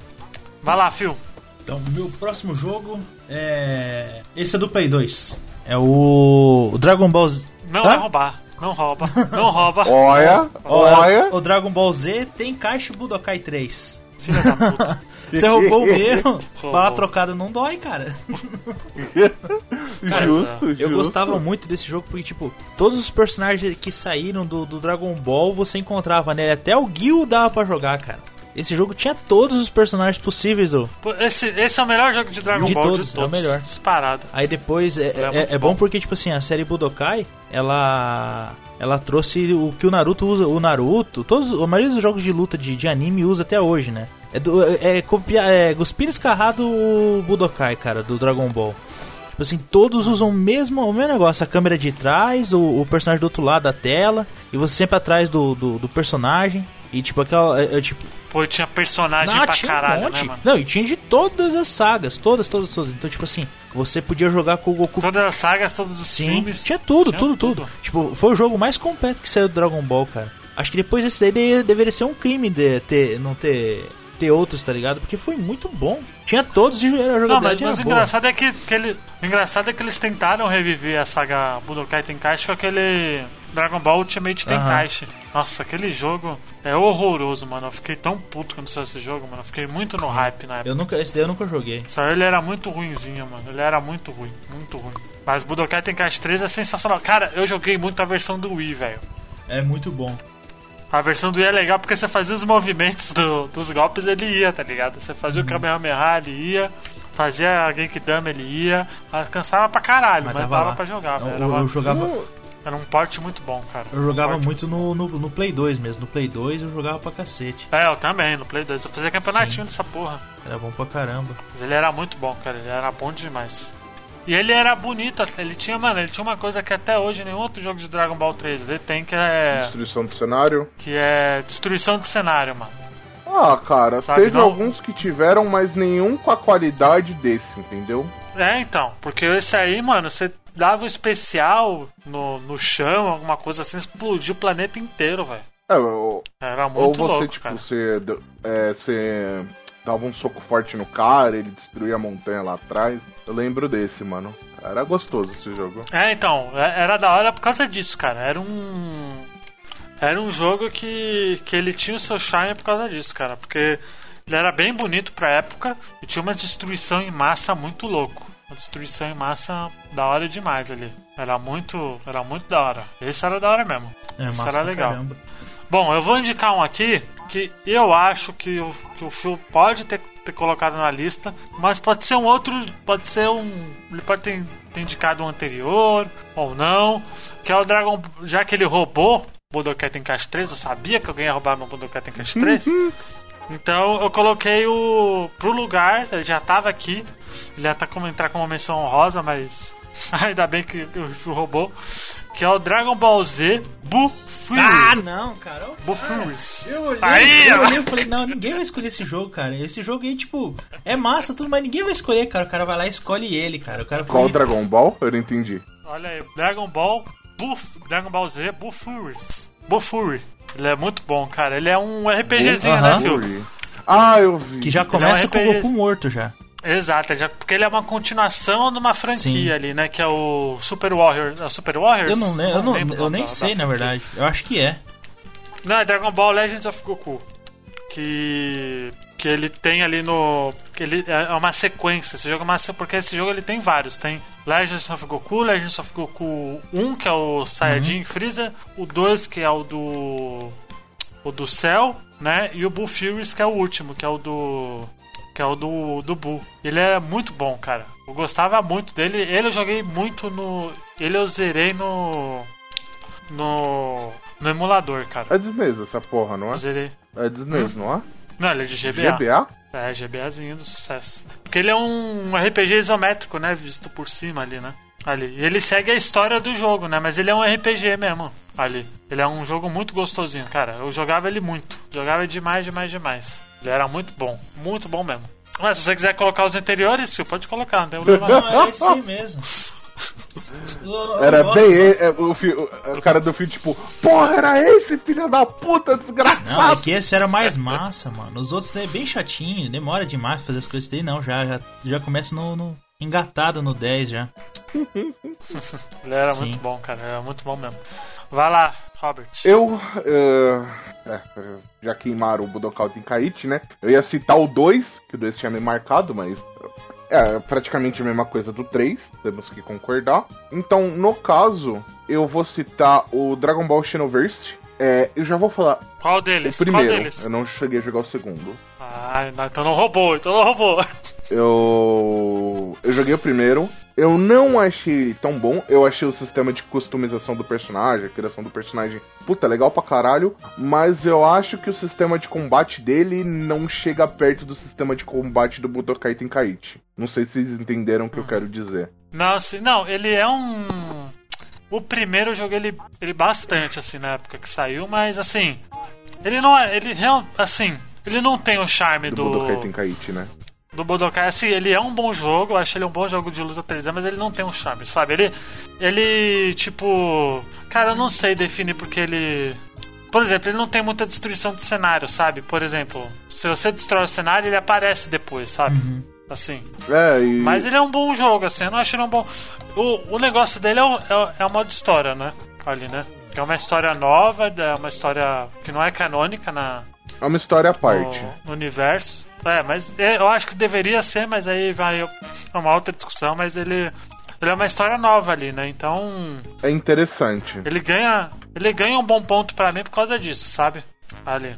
Speaker 3: Vai lá, Phil.
Speaker 5: Então, meu próximo jogo é. Esse é do Play 2. É o, o Dragon Ball Z.
Speaker 3: Não
Speaker 5: Hã?
Speaker 3: vai roubar. Não rouba. Não rouba.
Speaker 4: Olha, olha.
Speaker 5: O Dragon Ball Z tem Kaishi Budokai 3.
Speaker 3: Filha da puta.
Speaker 5: Você roubou o meu? Bala trocada não dói, cara. Cara,
Speaker 4: justo,
Speaker 5: Eu
Speaker 4: justo.
Speaker 5: gostava muito desse jogo porque, tipo, todos os personagens que saíram do, do Dragon Ball você encontrava nele. Até o Gil dava pra jogar, cara. Esse jogo tinha todos os personagens possíveis.
Speaker 3: Pô, Esse, esse é o melhor jogo de Dragon
Speaker 5: De
Speaker 3: Ball
Speaker 5: todos,
Speaker 3: de
Speaker 5: é o
Speaker 3: todos.
Speaker 5: melhor.
Speaker 3: Disparado.
Speaker 5: Aí depois é,
Speaker 3: é
Speaker 5: é, é bom
Speaker 3: bom.
Speaker 5: porque, tipo assim, a série Budokai, ela. Ela trouxe o que o Naruto usa. O Naruto, todos, a maioria dos jogos de luta de, de anime usa até hoje, né? É, do, é, copiar, é cuspir escarrado o Budokai, cara, do Dragon Ball. Tipo assim, todos usam o mesmo, o mesmo negócio, a câmera de trás, o, o personagem do outro lado da tela, e você sempre atrás do, do, do personagem. E tipo, aquela. É, é, tipo,
Speaker 3: Pô, tinha personagem
Speaker 5: não,
Speaker 3: pra
Speaker 5: tinha
Speaker 3: caralho,
Speaker 5: um monte.
Speaker 3: né, mano?
Speaker 5: Não, e tinha de todas as sagas, todas, todas, todas. Então, tipo assim, você podia jogar com o Goku
Speaker 3: Todas as sagas, todos os
Speaker 5: Sim,
Speaker 3: filmes.
Speaker 5: tinha tudo,
Speaker 3: Tinha
Speaker 5: tudo, tudo, Tipo, foi o jogo mais completo que saiu do Dragon Ball, cara. Acho que depois desse daí de- deveria ser um crime de ter, não ter, ter outros, tá ligado? Porque foi muito bom. Tinha todos e a
Speaker 3: Não, mas,
Speaker 5: jogabilidade
Speaker 3: mas o
Speaker 5: era boa.
Speaker 3: engraçado é que, que ele, o engraçado é que eles tentaram reviver a saga Budokai Tenkaichi com aquele Dragon Ball Ultimate. Tenkaichi. Nossa, aquele jogo é horroroso, mano. Eu fiquei tão puto quando saiu esse jogo, mano. Eu fiquei muito no hype na época.
Speaker 5: Eu nunca, esse daí eu nunca joguei.
Speaker 3: Só ele era muito ruinzinho, mano. Ele era muito ruim, muito ruim. Mas Budokai Tenkaichi 3 é sensacional. Cara, eu joguei muito a versão do Wii, velho.
Speaker 5: É muito bom.
Speaker 3: A versão do Wii é legal porque você fazia os movimentos do- dos golpes ele ia, tá ligado? Você fazia
Speaker 5: Uhum.
Speaker 3: o Kamehameha, ele ia. Fazia a Genkidama, ele ia. Mas cansava pra caralho, mas,
Speaker 5: Mas tava
Speaker 3: dava
Speaker 5: lá.
Speaker 3: pra jogar.
Speaker 5: Eu-
Speaker 3: velho.
Speaker 5: eu- eu jogava-
Speaker 3: era um porte muito bom, cara.
Speaker 5: Eu jogava
Speaker 3: Porte-
Speaker 5: muito no, no, no Play 2 mesmo. No Play 2 eu jogava pra cacete.
Speaker 3: É, eu também, no Play 2. Eu fazia campeonatinho dessa porra.
Speaker 5: Era bom pra caramba.
Speaker 3: Mas ele era muito bom, cara. Ele era bom demais. E ele era bonito, ele tinha, mano, ele tinha uma coisa que até hoje nenhum outro jogo de Dragon Ball 3D tem, que é.
Speaker 4: Destruição do cenário.
Speaker 3: Que é destruição de cenário, mano.
Speaker 4: Ah, cara,
Speaker 3: Sabe,
Speaker 4: teve
Speaker 3: não?
Speaker 4: alguns que tiveram, mas nenhum com a qualidade desse, entendeu?
Speaker 3: É, então, porque esse aí, mano, você dava o especial no, no chão, alguma coisa assim, explodia o planeta inteiro, velho.
Speaker 4: É, ou,
Speaker 3: Era
Speaker 4: ou
Speaker 3: muito
Speaker 4: você,
Speaker 3: louco,
Speaker 4: tipo,
Speaker 3: cara.
Speaker 4: você, é, você dava um soco forte no cara, ele destruía a montanha lá atrás. Eu lembro desse, mano. Era gostoso esse jogo.
Speaker 3: É, então, é- era da hora por causa disso, cara. Era um. Era um jogo que, que ele tinha o seu charme por causa disso, cara. Porque ele era bem bonito pra época e tinha uma destruição em massa muito louco. Uma destruição em massa da hora demais ali. Era muito. Era muito da hora. Esse era da hora mesmo.
Speaker 5: É,
Speaker 3: Esse era legal.
Speaker 5: caramba.
Speaker 3: Bom, eu vou indicar um aqui que eu acho que o, que o Phil pode ter, ter colocado na lista, mas pode ser um outro. Pode ser um. Ele pode ter, ter indicado um anterior ou não. Que é o Dragon. Já que ele roubou Budokai Tenkaichi 3, eu sabia que alguém ia roubar meu Budokai Tenkaichi 3. Então eu coloquei o. pro lugar, ele já tava aqui. Ele já tá como entrar como menção honrosa, mas. Ainda bem que o Phil roubou. Que é o Dragon Ball Z Buffy.
Speaker 5: Ah, não, cara.
Speaker 3: Buffers.
Speaker 5: Eu olhei,
Speaker 3: Aí,
Speaker 5: eu olhei e falei, não, ninguém vai escolher esse jogo, cara. Esse jogo aí, tipo, é massa tudo, mas ninguém vai escolher, cara. O cara vai lá e escolhe ele, cara. O cara foi...
Speaker 4: Qual Dragon Ball? Eu não entendi.
Speaker 3: Olha aí, Dragon Ball Buff, Dragon Ball Z Buffers. Buffuri. Ele é muito bom, cara. Ele é um RPGzinho, né,
Speaker 5: Aham.
Speaker 3: Phil?
Speaker 4: Ah, eu vi.
Speaker 5: Que já começa
Speaker 3: é um
Speaker 5: com o. Goku morto já.
Speaker 3: Exato, já- porque ele é uma continuação de uma franquia
Speaker 5: Sim.
Speaker 3: ali, né? Que é o Super Warriors. É o Super Warriors?
Speaker 5: Eu não, le- eu não,
Speaker 3: lembro
Speaker 5: eu
Speaker 3: nome
Speaker 5: nem
Speaker 3: da-
Speaker 5: sei,
Speaker 3: da
Speaker 5: na verdade. Eu acho que é.
Speaker 3: Não, é Dragon Ball Legends of Goku. Que. Que ele tem ali no. Que ele é uma sequência. Esse jogo é uma Porque esse jogo ele tem vários. Tem Legends of Goku, Legends of Goku 1, que é o Saiyajin Freeza, o 2, que é o do. O do Cell, né? E o Bull Furies, que é o último, que é o do. Que é o do, do Bull. Ele é muito bom, cara. Eu gostava muito dele. Ele eu joguei muito no. Ele eu zerei no. No. No emulador, cara.
Speaker 4: É Disney essa porra, não é?
Speaker 3: Eu zerei.
Speaker 4: É Disney, não é?
Speaker 3: Não, ele é de GBA.
Speaker 4: GBA?
Speaker 3: É, GBAzinho do sucesso. Porque ele é um RPG isométrico, né? Visto por cima ali, né? Ali. E ele segue a história do jogo, né? Mas ele é um RPG mesmo. Ali. Ele é um jogo muito gostosinho, cara. Eu jogava ele muito. Jogava demais, demais, demais. Ele era muito bom. Muito bom mesmo. Mas se você quiser colocar os anteriores, filho, pode colocar, não tem problema não.
Speaker 5: Não, é esse aí mesmo.
Speaker 4: Era bem
Speaker 5: dos-
Speaker 4: e- é, o, o- cara do filme, tipo, porra, era esse filho da puta,
Speaker 5: Não, é
Speaker 4: desgraçado.
Speaker 5: que esse era mais massa, mano. Os outros é bem chatinho, demora demais pra fazer as coisas daí, não. Já, já, já começa no, no- engatado no 10 já.
Speaker 3: Ele era
Speaker 5: Sim.
Speaker 3: muito bom, cara. Era muito bom mesmo. Vai lá, Robert.
Speaker 4: Eu, eh, é, já queimaram o Budokai Tenkaichi, né? Eu ia citar o 2, que o 2 tinha me marcado, mas é praticamente a mesma coisa do 3, temos que concordar. Então, no caso, eu vou citar o Dragon Ball Xenoverse. É, eu já vou falar
Speaker 3: Qual deles?
Speaker 4: o primeiro,
Speaker 3: Qual deles?
Speaker 4: eu não cheguei a jogar o segundo.
Speaker 3: Ah, não, então não roubou, então não roubou.
Speaker 4: Eu. Eu joguei o primeiro. Eu não achei tão bom. Eu achei o sistema de customização do personagem, a criação do personagem, puta, legal pra caralho. Mas eu acho que o sistema de combate dele não chega perto do sistema de combate do Budokai Tenkaichi. Não sei se vocês entenderam o que eu quero dizer.
Speaker 3: Não, sim, não, ele é um. O primeiro eu joguei ele, ele bastante, assim, na época que saiu, mas assim. Ele não é. Ele assim. Ele não tem o charme
Speaker 4: Do,
Speaker 3: do.
Speaker 4: Budokai Tenkaichi, né?
Speaker 3: do Budokai, assim, ele é um bom jogo, eu acho ele um bom jogo de luta 3D, mas ele não tem um charme, sabe? Ele, ele, tipo, cara, eu não sei definir porque ele, por exemplo, ele não tem muita destruição de cenário, sabe? Por exemplo, se você destrói o cenário, ele aparece depois, sabe? Assim.
Speaker 4: É, e.
Speaker 3: Mas ele é um bom jogo, assim, eu não acho ele um bom. O, o negócio dele é o, é, o- é o modo história, né? Ali, né? Que é uma história nova, é uma história que não é canônica na,
Speaker 4: É uma história à parte.
Speaker 3: no, universo. É, mas é, eu acho que deveria ser, mas aí vai é uma outra discussão, mas ele ele é uma história nova ali, né? Então,
Speaker 4: É interessante.
Speaker 3: ele ganha ele ganha um bom ponto pra mim por causa disso, sabe? Ali.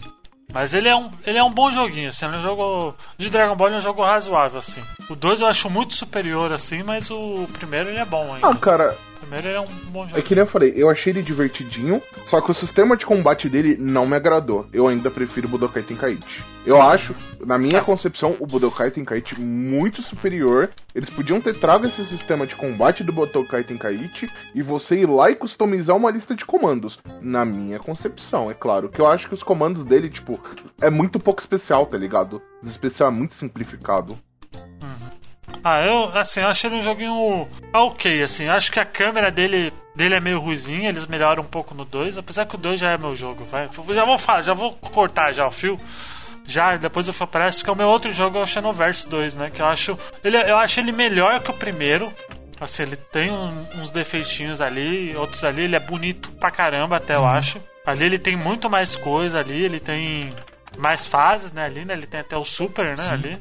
Speaker 3: Mas ele é um ele é um bom joguinho, assim, ele é um jogo de Dragon Ball, ele é um jogo razoável assim. O 2 eu acho muito superior assim, mas o primeiro ele é bom ainda.
Speaker 4: Ah, cara,
Speaker 3: primeiro ele é um bom jogo.
Speaker 4: É que nem eu falei, eu achei ele divertidinho, só que o sistema de combate dele não me agradou. Eu ainda prefiro o Budokai Tenkaichi. Eu acho, na minha concepção, o Budokai Tenkaichi muito superior. Eles podiam ter trago esse sistema de combate do Budokai Tenkaichi e você ir lá e customizar uma lista de comandos. Na minha concepção, é claro. Que eu acho que os comandos dele, tipo, é muito pouco especial, tá ligado? O especial é muito simplificado.
Speaker 3: Ah, eu, assim, eu achei ele um joguinho ok, assim. Eu acho que a câmera dele, dele é meio ruizinha, eles melhoram um pouco no 2, apesar que o 2 já é meu jogo, vai. Já vou falar, já vou cortar já o fio. Já, depois eu aparece que o meu outro jogo é o Xenoverse 2, né? Que eu acho. Ele, eu acho ele melhor que o primeiro. Assim, ele tem um- uns defeitinhos ali, outros ali, ele é bonito pra caramba, até eu acho. Ali ele tem muito mais coisa ali, ele tem mais fases, né, ali, né? Ele tem até o Super, né, ali.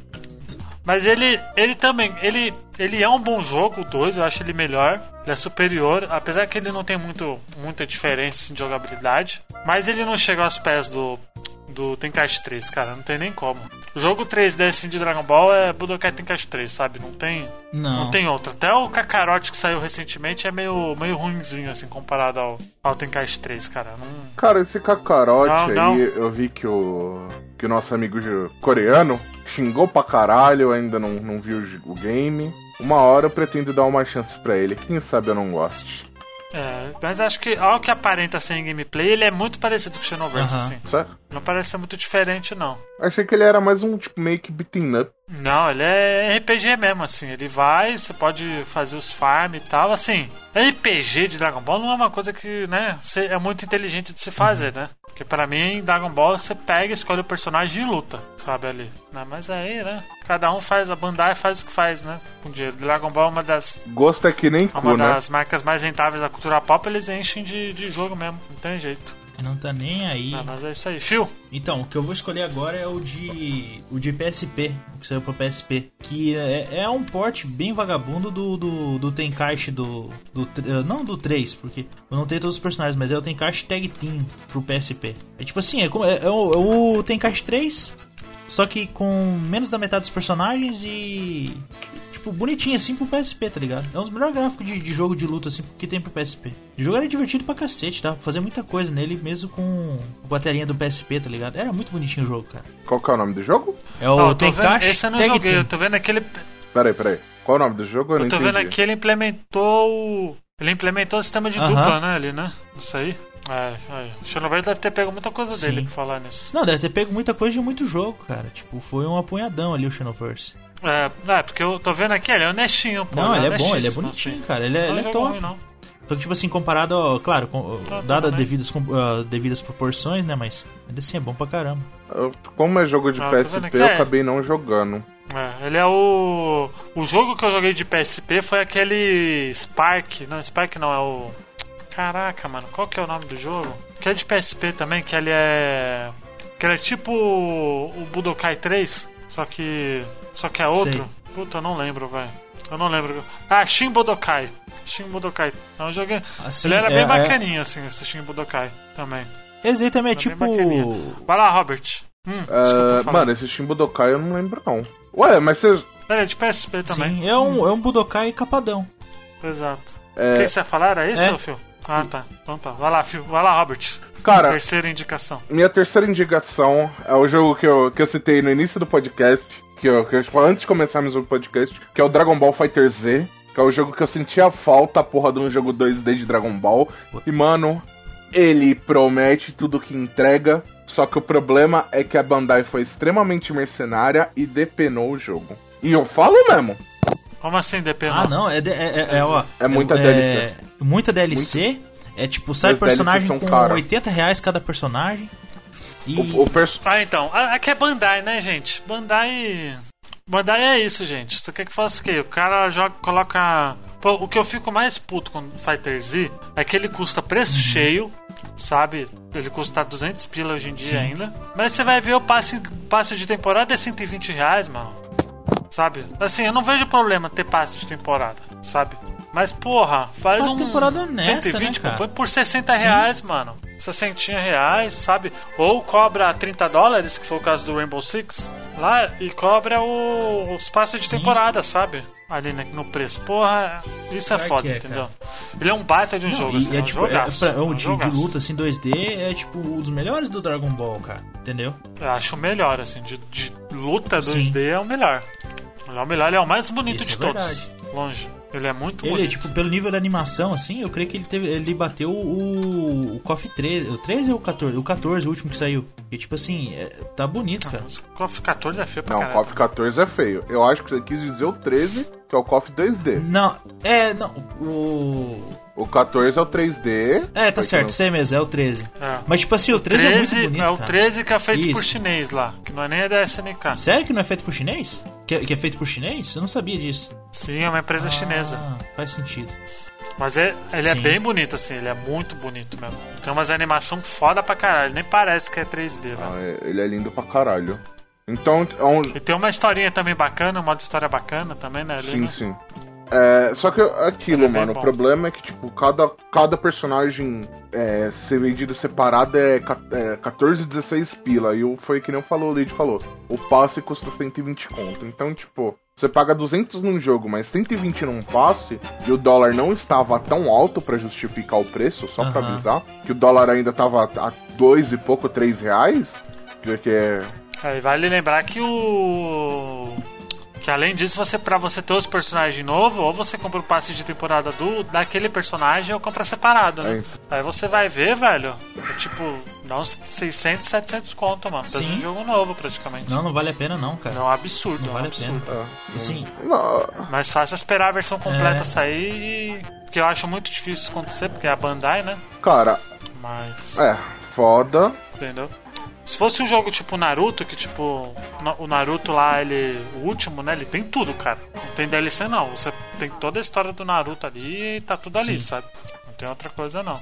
Speaker 3: Mas ele, ele também, ele, ele é um bom jogo, o 2, eu acho ele melhor, ele é superior, apesar que ele não tem muito, muita diferença assim, de jogabilidade, mas ele não chega aos pés do, do Tenkaichi 3, cara, não tem nem como. O jogo 3D assim, de Dragon Ball é Budokai Tenkaichi 3, sabe? Não tem,
Speaker 5: Não.
Speaker 3: tem outro. Até o Kakarote que saiu recentemente é meio, meio ruimzinho, assim, comparado ao, ao Tenkaichi 3, cara. Não...
Speaker 4: Cara, esse Kakarote
Speaker 3: Não,
Speaker 4: aí,
Speaker 3: não.
Speaker 4: eu vi que o. que o nosso amigo coreano xingou pra caralho, eu ainda não, não vi o, game. Uma hora eu pretendo dar uma chance pra ele, quem sabe eu não goste.
Speaker 3: É, mas acho que ao que aparenta ser em gameplay, ele é muito parecido com o Xenoverse,
Speaker 4: Aham.
Speaker 3: assim.
Speaker 4: Certo?
Speaker 3: Não parece ser muito diferente, não.
Speaker 4: Achei que ele era mais um tipo meio que beating up.
Speaker 3: Não, ele é RPG mesmo, assim. Ele vai, você pode fazer os farm e tal. Assim, RPG de Dragon Ball não é uma coisa que, né, você- é muito inteligente de se fazer, né? Porque pra mim, Dragon Ball, você pega, escolhe o personagem e luta, sabe, ali. Né? Mas aí, né, cada um faz, a Bandai faz o que faz, né, com dinheiro. Dragon Ball é uma das,
Speaker 4: Gosto é que nem
Speaker 3: é uma
Speaker 4: cu, né?
Speaker 3: das marcas mais rentáveis da cultura pop, eles enchem de, de jogo mesmo, não tem jeito.
Speaker 5: Não tá nem aí.
Speaker 3: Não, mas é isso aí. Phil?
Speaker 5: Então, o que eu vou escolher agora é o de. o de PSP, o que saiu pra PSP. Que é, é um port bem vagabundo do, do, do Tenkaichi do. do eh, não do 3, porque eu não tenho todos os personagens, mas é o Tenkaichi Tag Team pro PSP. É tipo assim, é, como- é- é o, é o Tenkaichi 3, só que com menos da metade dos personagens e. Tipo, bonitinho assim pro PSP, tá ligado? É um dos melhores gráficos de, de jogo de luta assim que tem pro PSP. O jogo era divertido pra cacete, tá? Fazer muita coisa nele mesmo com, a telinha do PSP, tá ligado? Era muito bonitinho o jogo, cara.
Speaker 4: Qual que é o nome do jogo?
Speaker 5: É o
Speaker 3: eu tô vendo-
Speaker 5: Tenkaichi
Speaker 3: Esse eu não
Speaker 5: Tag
Speaker 3: joguei,
Speaker 5: Team.
Speaker 3: eu tô vendo aquele.
Speaker 4: Peraí, peraí. Qual é o nome do jogo? Eu, não
Speaker 3: Eu tô
Speaker 4: entendi.
Speaker 3: vendo aqui ele implementou o. Ele implementou o sistema de
Speaker 5: Aham.
Speaker 3: dupla, né? Ali, né? Isso aí. É, é. O Xenoverse deve ter pego muita coisa
Speaker 5: Sim.
Speaker 3: dele pra falar nisso.
Speaker 5: Não, deve ter pego muita coisa de muito jogo, cara. Tipo, foi um apunhadão ali o Xenoverse.
Speaker 3: É, é, porque eu tô vendo aqui, ele é honestinho, pô.
Speaker 5: não, ele é bom, ele é bonitinho,
Speaker 3: assim.
Speaker 5: cara. Ele é,
Speaker 3: Não
Speaker 5: ele é top.
Speaker 3: ruim, não.
Speaker 5: Só que, tipo assim, comparado, ao, claro, com,
Speaker 3: Tá,
Speaker 5: dada
Speaker 3: tudo bem.
Speaker 5: devidas, com- ah, devidas proporções, né? Mas ainda assim é bom pra caramba.
Speaker 4: Eu- Como é jogo de
Speaker 3: Ah,
Speaker 4: PSP,
Speaker 3: aqui,
Speaker 4: eu
Speaker 3: é.
Speaker 4: acabei não jogando.
Speaker 3: É, ele é o. O jogo que eu joguei de PSP foi aquele Spark. Não, Spark não, é o. Caraca, mano, qual que é o nome do jogo? Que é de PSP também, que ele é. Que ele é tipo o o Budokai 3, só que. Só que é outro.
Speaker 5: Sei.
Speaker 3: Puta, eu não lembro, velho. Eu não lembro. Ah, Shin Budokai. Shin Budokai. É um jogo.
Speaker 5: Assim,
Speaker 3: ele era
Speaker 5: é-
Speaker 3: bem
Speaker 5: é-
Speaker 3: bacaninho, assim, esse Shin Budokai também.
Speaker 5: Esse aí também é
Speaker 3: Era
Speaker 5: tipo.
Speaker 3: bacaninha. Vai lá, Robert. Hum,
Speaker 4: É,
Speaker 3: fala.
Speaker 4: mano, esse Shimbudokai eu não lembro não. Ué, mas você.
Speaker 3: Ele é de PSP também.
Speaker 5: Sim, é um, é um Budokai capadão.
Speaker 3: Exato.
Speaker 4: É.
Speaker 3: O que você ia falar? Era isso,
Speaker 5: É.
Speaker 3: Phil? Ah, tá. Então tá. Vai lá, Phil. Vai lá, Robert.
Speaker 4: Cara-
Speaker 3: Terceira indicação.
Speaker 4: Minha terceira indicação é o jogo que eu, que eu citei no início do podcast, que eu, que eu falei antes de começarmos o podcast, que é o Dragon Ball Fighter Z, que é o jogo que eu sentia falta, porra, de um jogo 2D de Dragon Ball. E, mano, ele promete tudo que entrega, só que o problema é que a Bandai foi extremamente mercenária e depenou o jogo. E eu falo mesmo.
Speaker 3: Como assim, DP?
Speaker 5: Ah, não, é, de- é, é, é, ó,
Speaker 4: É muita DLC.
Speaker 5: Muita DLC. É tipo, sai personagem com
Speaker 4: caras.
Speaker 5: 80 reais cada personagem. E.
Speaker 4: O, o perso-
Speaker 3: Ah, então. Aqui é Bandai, né, gente? Bandai. Bandai é isso, gente. Você quer que faça o quê? O cara joga, coloca. Pô, o que eu fico mais puto com Fighter Z é que ele custa preço
Speaker 5: Uhum.
Speaker 3: cheio, sabe? Ele custa 200 pila hoje em dia
Speaker 5: Sim.
Speaker 3: ainda. Mas você vai ver o passe, passe de temporada é 120 reais, mano. Sabe? Assim, eu não vejo problema ter passe de temporada, sabe? Mas, porra, faz
Speaker 5: Passe
Speaker 3: um
Speaker 5: temporada honesta,
Speaker 3: 120,
Speaker 5: né,
Speaker 3: por 60 reais, mano. 60 reais, sabe? Ou cobra 30 dólares, que foi o caso do Rainbow Six, lá, e cobra o, os passes de temporada, sabe? Ali né, no preço. Porra, isso é foda,
Speaker 5: é,
Speaker 3: entendeu?
Speaker 5: cara.
Speaker 3: Ele é um baita de um
Speaker 5: Não,
Speaker 3: jogo, assim,
Speaker 5: é
Speaker 3: é um
Speaker 5: tipo, é,
Speaker 3: jogaço,
Speaker 5: pra-
Speaker 3: é um
Speaker 5: o de, de luta assim 2D é tipo um dos melhores do Dragon Ball, cara. Entendeu?
Speaker 3: Eu acho o melhor, assim, de, de luta
Speaker 5: Sim.
Speaker 3: 2D é o melhor. Ele é o melhor, ele é o mais bonito
Speaker 5: Isso
Speaker 3: de
Speaker 5: é
Speaker 3: todos.
Speaker 5: verdade.
Speaker 3: Longe. Ele é muito
Speaker 5: Ele,
Speaker 3: bonito.
Speaker 5: tipo, pelo nível da animação, assim, eu creio que ele teve. Ele bateu o. O KOF 13. O 13 ou o 14? O 14, o último que saiu. E tipo assim, é- tá bonito, cara.
Speaker 3: O KOF 14 é feio pra
Speaker 4: Não, o
Speaker 3: caralho.
Speaker 4: KOF 14 é feio. Eu acho que você quis dizer o 13, que é o KOF 2D.
Speaker 5: Não, é, não. O.
Speaker 4: O 14 é o 3D.
Speaker 5: É, tá certo, isso aí mesmo, é o 13.
Speaker 3: É.
Speaker 5: Mas tipo assim, o 13, é muito bonito.
Speaker 3: é o
Speaker 5: cara.
Speaker 3: 13 que é feito por
Speaker 5: Isso.
Speaker 3: chinês lá, que não é nem da SNK.
Speaker 5: Sério que não é feito por chinês? Que, é- que é feito por chinês? Eu não sabia disso.
Speaker 3: Sim, é uma empresa chinesa.
Speaker 5: Ah, faz sentido.
Speaker 3: Mas é, ele é
Speaker 5: Sim.
Speaker 3: bem bonito, assim, ele é muito bonito mesmo. Tem umas animação foda pra caralho, nem parece que é 3D, velho.
Speaker 4: Ah, é- ele é lindo pra caralho. Então, é um,
Speaker 3: E tem uma historinha também bacana, um modo de história bacana também, né? Ali,
Speaker 4: Sim,
Speaker 3: né?
Speaker 4: sim. É, só que aquilo,
Speaker 3: é
Speaker 4: mano, o
Speaker 3: bom.
Speaker 4: problema é que, tipo, cada, cada personagem é, ser vendido separado é, é 14, 16 pila. E o- foi que nem falou, o Lead falou. O passe custa 120 conto. Então, tipo, você paga 200 num jogo, mas 120 num passe, e o dólar não estava tão alto pra justificar o preço, só pra
Speaker 5: Aham.
Speaker 4: avisar, que o dólar ainda tava a dois e pouco, 3 reais. Que, que é.
Speaker 3: Aí vale lembrar que o. Que além disso, você para você ter os personagens novos, ou você compra o passe de temporada do daquele personagem ou compra separado, né? Aí você vai ver, velho, é tipo, dá uns 600, 700 conto, mano.
Speaker 5: Sim.
Speaker 3: de jogo novo, praticamente.
Speaker 5: Não, não vale a pena não, cara.
Speaker 3: É um absurdo,
Speaker 5: Não
Speaker 3: é um
Speaker 5: vale a
Speaker 3: absurdo.
Speaker 5: pena. Assim,
Speaker 3: Mais fácil é esperar a versão completa
Speaker 5: É.
Speaker 3: sair e. Que eu acho muito difícil acontecer, porque é a Bandai, né?
Speaker 4: Cara,
Speaker 3: Mas.
Speaker 4: é, foda.
Speaker 3: Entendeu? Se fosse um jogo tipo Naruto, que tipo, o Naruto lá, ele. O último, né? Ele tem tudo, cara. Não tem DLC não. Você tem toda a história do Naruto ali e tá tudo ali,
Speaker 5: Sim.
Speaker 3: sabe? Não tem outra coisa não.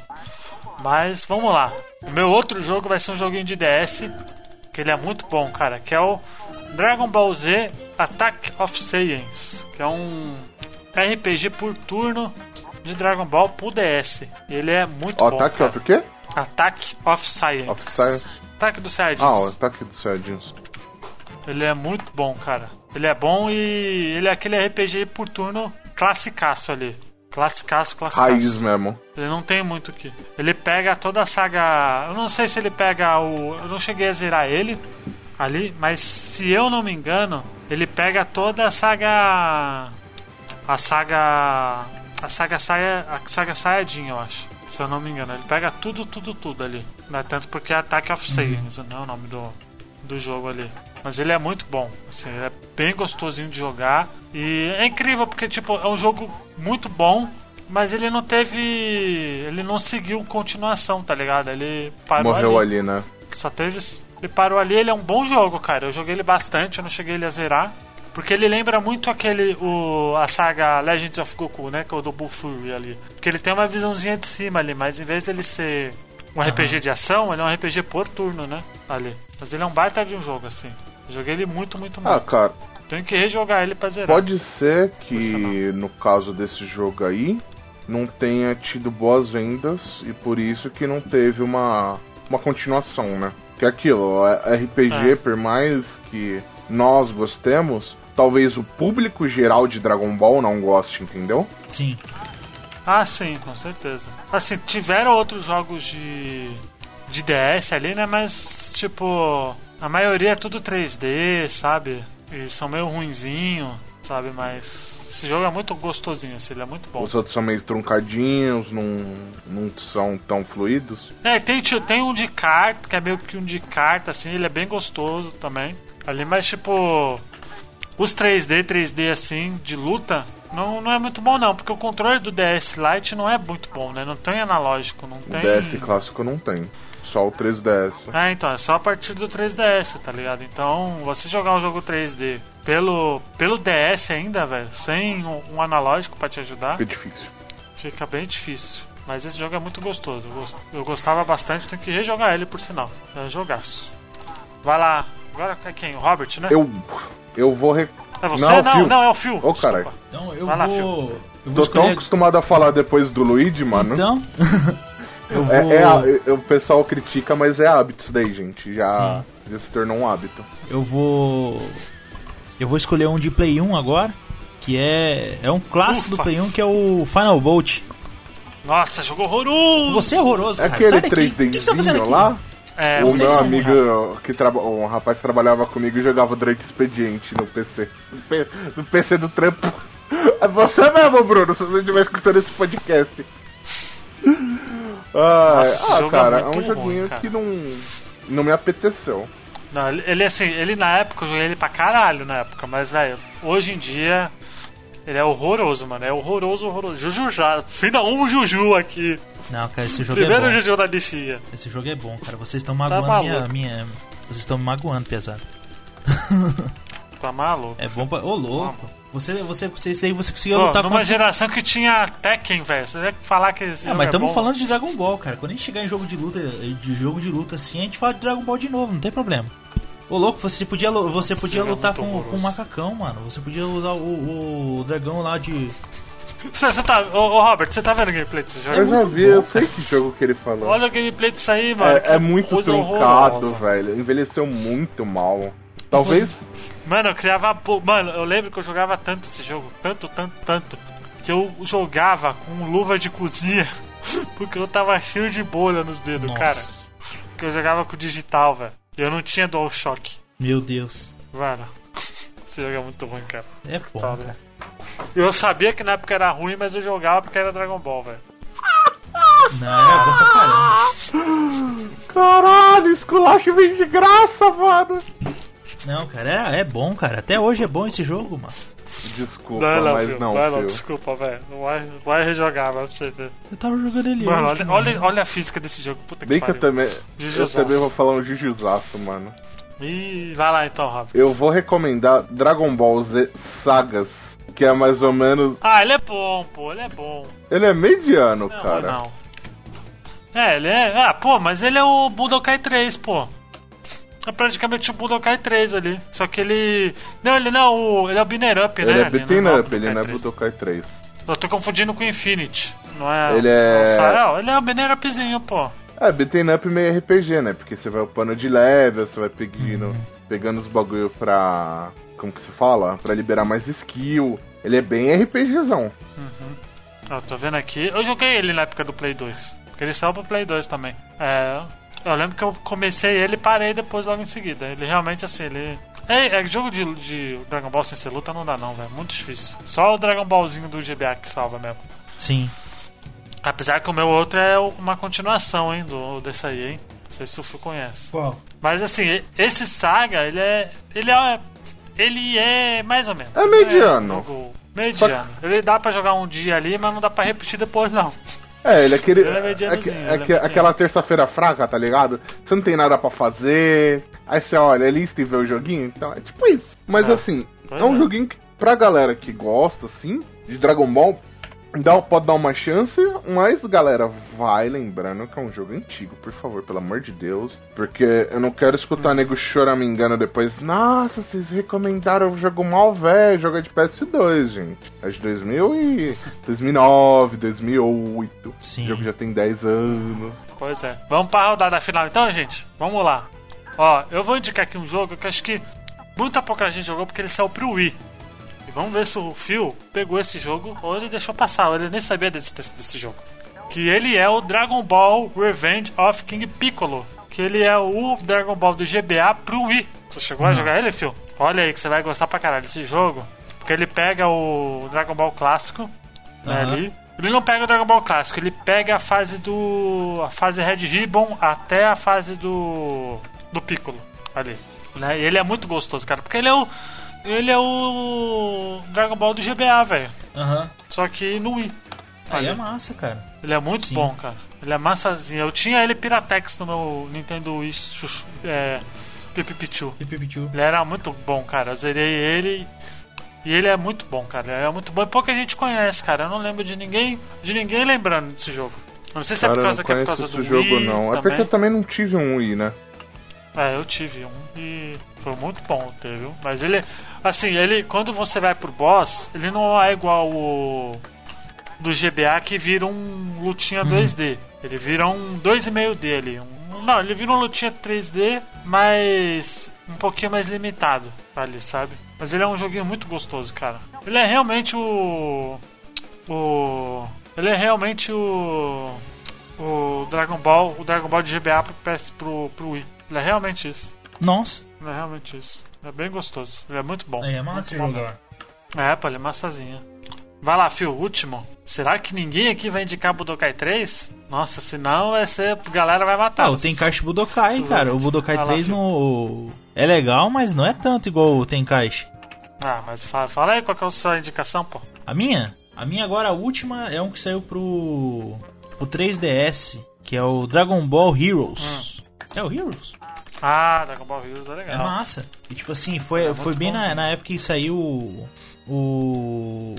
Speaker 3: Mas vamos lá. O meu outro jogo vai ser um joguinho de DS, que ele é muito bom, cara, que é o Dragon Ball Z Attack of Saiyans, que é um RPG por turno de Dragon Ball pro DS. Ele é muito
Speaker 4: Ó,
Speaker 3: bom.
Speaker 4: ataque
Speaker 3: cara.
Speaker 4: of o quê?
Speaker 3: Attack of Science.
Speaker 4: Of Science.
Speaker 3: Ataque do Saiyajins.
Speaker 4: Ah, o ataque do Saiyajins.
Speaker 3: Ele é muito bom, cara. Ele é bom e ele é aquele RPG por turno classicaço ali. Classicaço, classicaço.
Speaker 4: Raiz mesmo.
Speaker 3: Ele não tem muito o que. Ele pega toda a saga. Eu não sei se ele pega o. Eu não cheguei a zerar ele ali, mas se eu não me engano, ele pega toda a saga. A saga. A saga saia. A saga Saiyajin, eu acho. Se eu não me engano. Ele pega tudo, tudo, tudo ali. Não é tanto porque é Attack of Saiyans, não é o nome do, do jogo ali. Mas ele é muito bom. Assim, ele é bem gostosinho de jogar. E é incrível porque, tipo, é um jogo muito bom. Mas ele não teve. Ele não seguiu continuação, tá ligado? Ele parou
Speaker 4: Morreu
Speaker 3: ali.
Speaker 4: ali, né?
Speaker 3: Só teve. Ele parou ali, ele é um bom jogo, cara. Eu joguei ele bastante, eu não cheguei ele a zerar. Porque ele lembra muito aquele. O, a saga Legends of Goku, né? Que é o do Bullfury ali. Porque ele tem uma visãozinha de cima ali, mas em vez dele ser um
Speaker 5: Aham.
Speaker 3: RPG de ação, ele é um RPG por turno, né? Ali. Mas ele é um baita de um jogo, assim. Eu joguei ele muito, muito, muito.
Speaker 4: Ah, cara,
Speaker 3: Tenho que rejogar ele pra zerar.
Speaker 4: pode ser que no caso desse jogo aí não tenha tido boas vendas e por isso que não teve uma, uma continuação, né? Que é aquilo, é RPG,
Speaker 3: É.
Speaker 4: por mais que nós gostemos, talvez o público geral de Dragon Ball não goste, entendeu?
Speaker 5: sim.
Speaker 3: Ah, sim, com certeza. Assim, tiveram outros jogos de, de DS ali, né? Mas, tipo, a maioria é tudo 3D, sabe? E são meio ruinzinho, sabe? Mas esse jogo é muito gostosinho, assim, ele é muito bom.
Speaker 4: Os outros são meio truncadinhos, não, não são tão fluidos.
Speaker 3: É, tem, tem um de carta, que é meio que um de carta, assim, ele é bem gostoso também. Ali, mas tipo. Os 3D, 3D assim, de luta, não, não é muito bom não, porque o controle do DS Lite não é muito bom, né? Não tem analógico, não
Speaker 4: O
Speaker 3: tem.
Speaker 4: DS clássico não tem, só o 3DS.
Speaker 3: É, então, é só a partir do 3DS, tá ligado? Então, você jogar um jogo 3D pelo, pelo DS ainda, velho, sem um, um analógico pra te ajudar,
Speaker 4: Fica difícil.
Speaker 3: fica bem difícil. Mas esse jogo é muito gostoso. Eu, gos- eu gostava bastante, tenho que rejogar ele por sinal. É jogaço. Vai lá. Agora é quem? O Robert, né?
Speaker 4: Eu. Eu vou. Re...
Speaker 3: É você?
Speaker 4: Não,
Speaker 3: Não,
Speaker 4: Phil.
Speaker 3: não, é o Phil.
Speaker 4: Ô,
Speaker 3: Desculpa.
Speaker 4: caralho.
Speaker 5: Então eu
Speaker 3: Vai lá,
Speaker 5: vou.
Speaker 3: Phil.
Speaker 5: eu vou
Speaker 4: Tô tão
Speaker 5: escolher.
Speaker 4: acostumado a falar depois do Luigi, mano.
Speaker 5: Então. eu vou.
Speaker 4: É, é é- o pessoal critica, mas é hábito isso daí, gente. Já, já se tornou um hábito.
Speaker 5: Eu vou. Eu vou escolher um de Play 1 agora. Que é. É um clássico
Speaker 3: Ufa.
Speaker 5: do Play 1 que é o Final Bolt.
Speaker 3: Nossa, jogo horroroso!
Speaker 5: Você é horroroso,
Speaker 4: É
Speaker 5: cara.
Speaker 4: aquele
Speaker 5: Sai daqui. O que que você tá fazendo
Speaker 4: 3Dzinho
Speaker 5: aqui?
Speaker 4: lá.
Speaker 3: É,
Speaker 4: o meu amigo, que traba... um rapaz que trabalhava comigo, jogava durante expediente no PC. No, P- no PC do trampo. É você mesmo, Bruno, se você estiver escutando esse podcast. Ah,
Speaker 3: Nossa,
Speaker 4: ah
Speaker 3: é
Speaker 4: cara, é,
Speaker 3: muito
Speaker 4: um joguinho
Speaker 3: ruim,
Speaker 4: que não, não me apeteceu.
Speaker 3: Não, ele, ele, assim, ele na época, eu joguei ele pra caralho na época, mas, velho, hoje em dia. Ele é horroroso, mano. É horroroso, horroroso. Juju já. Final um Juju aqui.
Speaker 5: Não, cara, esse jogo
Speaker 3: Primeiro
Speaker 5: é bom.
Speaker 3: Juju da lixinha.
Speaker 5: Esse jogo é bom, cara. Vocês estão magoando minha,
Speaker 3: maluco.
Speaker 5: minha. Vocês estão me magoando, pesado.
Speaker 3: Tá maluco?
Speaker 5: É bom pra. Ô, louco. Você, você, você, aí você conseguiu lutar
Speaker 3: numa
Speaker 5: contra.
Speaker 3: geração que tinha Tekken, velho. Você vai falar que esse jogo
Speaker 5: mas
Speaker 3: é
Speaker 5: estamos
Speaker 3: bom?
Speaker 5: falando de Dragon Ball, cara. Quando a gente chegar em jogo de luta, de jogo de luta assim, a gente fala de Dragon Ball de novo, não tem problema. Ô louco, você podia, você podia
Speaker 3: Nossa, é
Speaker 5: lutar com,
Speaker 3: horroroso.
Speaker 5: com o macacão, mano. Você podia usar o, o dragão lá de.
Speaker 3: Você, você tá. Ô, ô, Robert, você tá vendo o gameplay desse jogo?
Speaker 4: Eu já vi, eu sei que jogo que ele falou.
Speaker 3: Olha o gameplay disso aí, mano.
Speaker 4: É, é muito truncado, velho. Envelheceu muito mal. Talvez.
Speaker 3: Mano, eu criava. Mano, eu lembro que eu jogava tanto esse jogo. Tanto, tanto, tanto. Que eu jogava com luva de cozinha. Porque eu tava cheio de bolha nos dedos,
Speaker 5: Nossa.
Speaker 3: cara. Porque eu jogava com digital, velho. E eu não tinha DualShock.
Speaker 5: Meu Deus.
Speaker 3: Mano, esse jogo é muito ruim, cara.
Speaker 5: É bom,
Speaker 3: Tá,
Speaker 5: cara.
Speaker 3: Eu sabia que na época era ruim, mas eu jogava porque era Dragon Ball, velho.
Speaker 5: Não, é bom pra caramba.
Speaker 4: Caralho, esculacho vem de graça, mano.
Speaker 5: Não, cara, é, é bom, cara. Até hoje é bom esse jogo, mano.
Speaker 4: Desculpa,
Speaker 3: Não, não,
Speaker 4: mas não,
Speaker 3: vai lá,
Speaker 4: Phil.
Speaker 3: desculpa, velho. Não vai, vai rejogar, vai pra você ver.
Speaker 5: Eu tava jogando ele
Speaker 3: Mano,
Speaker 5: hoje.
Speaker 3: olha, olha, olha a física desse jogo. Puta que
Speaker 4: Bem que eu
Speaker 3: pariu.
Speaker 4: também. Eu
Speaker 3: Jujuzaço.
Speaker 4: também vou falar um jujuzaço, mano.
Speaker 3: Ih, vai lá então, Rob.
Speaker 4: Eu vou recomendar Dragon Ball Z Sagas, que é mais ou menos.
Speaker 3: Ah, ele é bom, pô, ele é bom.
Speaker 4: Ele é mediano,
Speaker 3: Não,
Speaker 4: cara.
Speaker 3: não. É, ele é. Ah, pô, mas ele é o Budokai 3, pô. É praticamente o Budokai 3 ali. Só que ele. Não, ele não é o. Ele é o Binner Up, né?
Speaker 4: Ele é beaten
Speaker 3: é
Speaker 4: up, ele não é
Speaker 3: 3.
Speaker 4: Budokai 3.
Speaker 3: Eu tô confundindo com o Infinity. Não é.
Speaker 4: Ele é-
Speaker 3: o Sarau? Ele é o Binner Upzinho, pô.
Speaker 4: É, beaten up meio RPG, né? Porque você vai upando de level, você vai pegando, pegando os bagulho pra. Como que se fala? Pra liberar mais skill. Ele é bem RPGzão.
Speaker 3: Eu tô vendo aqui. Eu joguei ele na época do Play 2. Porque ele saiu pro Play 2 também. É. Eu lembro que eu comecei ele e parei depois logo em seguida. Ele realmente assim, ele. É, é jogo de, de Dragon Ball sem ser luta não dá não, velho. Muito difícil. Só o Dragon Ballzinho do GBA que salva mesmo.
Speaker 5: Sim.
Speaker 3: Apesar que o meu outro é uma continuação, hein, do, desse aí, hein. Não sei se o Fu conhece.
Speaker 5: Qual?
Speaker 3: Mas assim, esse Saga, ele é. Ele é. Ele é mais ou menos.
Speaker 4: É mediano.
Speaker 3: É mediano. Ele dá pra jogar um dia ali, mas não dá pra repetir depois, não.
Speaker 4: É, ele é aquele.
Speaker 3: Ele é
Speaker 4: é, é
Speaker 3: é
Speaker 4: aquela terça-feira fraca, tá ligado? Você não tem nada pra fazer. Aí você olha a lista e vê o joguinho. Então é tipo isso. Mas
Speaker 3: É.
Speaker 4: assim,
Speaker 3: Pois
Speaker 4: é um
Speaker 3: é.
Speaker 4: joguinho que, pra galera que gosta, assim, de Dragon Ball, dá, pode dar uma chance. Mas, galera, vai lembrando que é um jogo antigo, por favor, pelo amor de Deus. Porque eu não quero escutar nego choramingando depois. Nossa, vocês recomendaram o jogo mal velho. Jogo de PS2, gente. É de 2000 e 2009, 2008.
Speaker 5: Sim.
Speaker 4: O jogo já tem 10 anos.
Speaker 3: Pois é. Vamos pra rodada final então, gente? Vamos lá. Ó, eu vou indicar aqui um jogo que acho que muita pouca gente jogou porque ele saiu pro Wii. E vamos ver se o Phil pegou esse jogo ou ele deixou passar, ou ele nem sabia desse, desse, desse jogo. Que ele é o Dragon Ball Revenge of King Piccolo. Que ele é o Dragon Ball do GBA pro Wii. Você chegou a jogar ele, Phil? Olha aí que você vai gostar pra caralho desse jogo. Porque ele pega o Dragon Ball clássico né, ali. Ele não pega o Dragon Ball clássico, ele pega a fase do. a fase Red Ribbon até a fase do. do Piccolo ali. Né? E ele é muito gostoso, cara, porque ele é o. Ele é o Dragon Ball do GBA, velho.
Speaker 5: Aham.
Speaker 3: Só que no Wii.
Speaker 5: Aí é massa, cara.
Speaker 3: Ele é muito
Speaker 5: Sim.
Speaker 3: bom, cara. Ele é massazinho. Eu tinha ele Piratex no meu Nintendo Wii é, Pipipichu.
Speaker 5: Pipipichu.
Speaker 3: Ele era muito bom, cara. Eu zerei ele e ele é muito bom, cara. Ele é muito bom. E pouca gente conhece, cara. Eu não lembro de ninguém, de ninguém lembrando desse jogo. Eu não sei se é
Speaker 4: Cara,
Speaker 3: por
Speaker 4: eu
Speaker 3: causa que é por causa do
Speaker 4: jogo,
Speaker 3: Wii
Speaker 4: não. É porque eu também não tive um Wii, né?
Speaker 3: É, eu tive um e foi muito bom ter, viu? Mas ele, assim, ele quando você vai pro boss, ele não é igual o do GBA que vira um lutinha 2D. Ele vira um 2,5D ali. Um, não, ele vira um lutinha 3D, mas um pouquinho mais limitado ali, sabe? Mas ele é um joguinho muito gostoso, cara. Ele é realmente o o ele é realmente o o Dragon Ball, o Dragon Ball de GBA pro PS pro, pro Wii. Ele é realmente isso.
Speaker 5: Nossa.
Speaker 3: É realmente isso. É bem gostoso. Ele é muito bom.
Speaker 5: Aí é massa jogar.
Speaker 3: É, pô, ele é massazinha. Vai lá, Phil, último. Será que ninguém aqui vai indicar Budokai 3? Nossa, senão vai ser. A galera vai matar.
Speaker 5: Ah, o Tenkaichi Budokai, cara. O Budokai
Speaker 3: lá,
Speaker 5: 3
Speaker 3: Phil.
Speaker 5: no... é legal, mas não é tanto igual o Tenkaichi.
Speaker 3: Ah, mas fala, fala aí qual que é a sua indicação, pô.
Speaker 5: A minha? A minha agora, a última, é um que saiu pro, pro 3DS, que é o Dragon Ball Heroes. É o Heroes?
Speaker 3: Ah, Dragon Ball Heroes é legal.
Speaker 5: É massa. E tipo assim, foi,
Speaker 3: É
Speaker 5: foi bem na, na época que saiu o. O.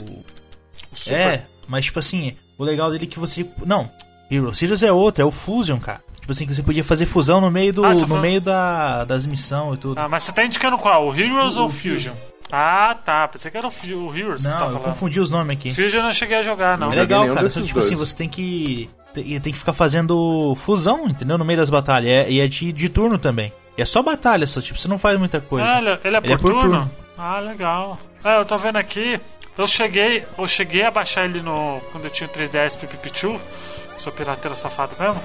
Speaker 3: Super.
Speaker 5: É, mas tipo assim, o legal dele é que você. Não, Heroes. Heroes é outro, é o Fusion, cara. Tipo assim, que você podia fazer fusão no meio do.
Speaker 3: Ah, você
Speaker 5: no meio da, das missões e tudo.
Speaker 3: Ah, mas você tá indicando qual? O Heroes
Speaker 5: O
Speaker 3: ou o
Speaker 5: Fusion.
Speaker 3: Fusion? Ah, tá. Pensei que era o, o Heroes que você tá
Speaker 5: Não, eu
Speaker 3: falando.
Speaker 5: confundi os nomes aqui.
Speaker 3: Fusion eu não cheguei a jogar, não.
Speaker 5: É legal, cara. Só tipo assim,
Speaker 4: dois.
Speaker 5: você tem que. Tem, tem que ficar fazendo fusão, entendeu? No meio das batalhas. É- E é de, de turno também. E é só batalha, só, tipo, você não faz muita coisa.
Speaker 3: Ah, ele, ele é por,
Speaker 5: Ele é por
Speaker 3: turno?
Speaker 5: turno.
Speaker 3: Ah, legal. É, eu tô vendo aqui. Eu cheguei, eu cheguei a baixar ele no quando eu tinha o 3DS Pipipichu. Sou pirateiro safado mesmo.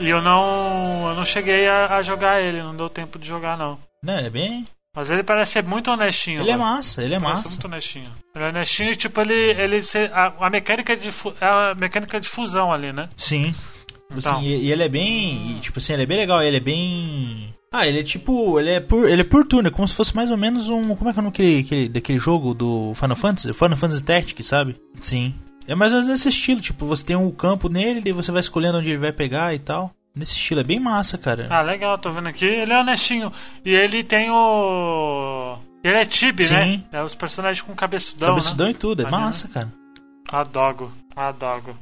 Speaker 3: E eu não, eu não cheguei a, a jogar ele, não deu tempo de jogar não.
Speaker 5: Não, ele é bem.
Speaker 3: Mas ele parece ser muito honestinho.
Speaker 5: Ele é
Speaker 3: velho.
Speaker 5: massa, ele é
Speaker 3: Parece
Speaker 5: massa.
Speaker 3: muito honestinho. Ele é honestinho e tipo ele, ele a, a mecânica de é a mecânica de fusão ali, né?
Speaker 5: Sim. Tipo
Speaker 3: Então.
Speaker 5: assim, e, e ele é bem. e, tipo assim, ele é bem legal, ele é bem. Ah, ele é tipo. Ele é por, ele é por turno, é como se fosse mais ou menos um. Como é que é o nome daquele, aquele- daquele jogo do Final Fantasy? Final Fantasy Tactics, sabe? Sim. É mais ou menos nesse estilo, tipo, você tem um campo nele, e você vai escolhendo onde ele vai pegar e tal. Nesse estilo, é bem massa, cara.
Speaker 3: Ah, legal, tô vendo aqui. Ele é honestinho. E ele tem o. Ele é Tibi, né?
Speaker 5: Sim.
Speaker 3: É os personagens com cabeçudão.
Speaker 5: Cabeçudão
Speaker 3: né?
Speaker 5: e tudo, é
Speaker 3: Ali,
Speaker 5: massa,
Speaker 3: né?
Speaker 5: cara.
Speaker 3: Adogo, adogo.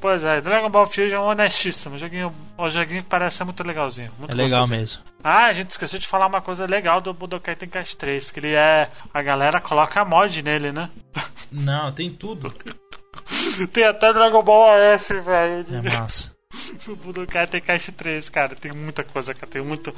Speaker 3: pois é, Dragon Ball Fusion é honestíssimo. Joguinho, o joguinho parece ser muito legalzinho. Muito
Speaker 5: É legal
Speaker 3: gostosinho.
Speaker 5: mesmo.
Speaker 3: Ah, a gente esqueceu de falar uma coisa legal do Budokai Tenkaichi 3, que ele é... A galera coloca mod nele, né?
Speaker 5: Não, tem tudo.
Speaker 3: tem até Dragon Ball AF, velho.
Speaker 5: É massa.
Speaker 3: O Budokai Tenkaichi 3, cara, tem muita coisa, cara, tem muito...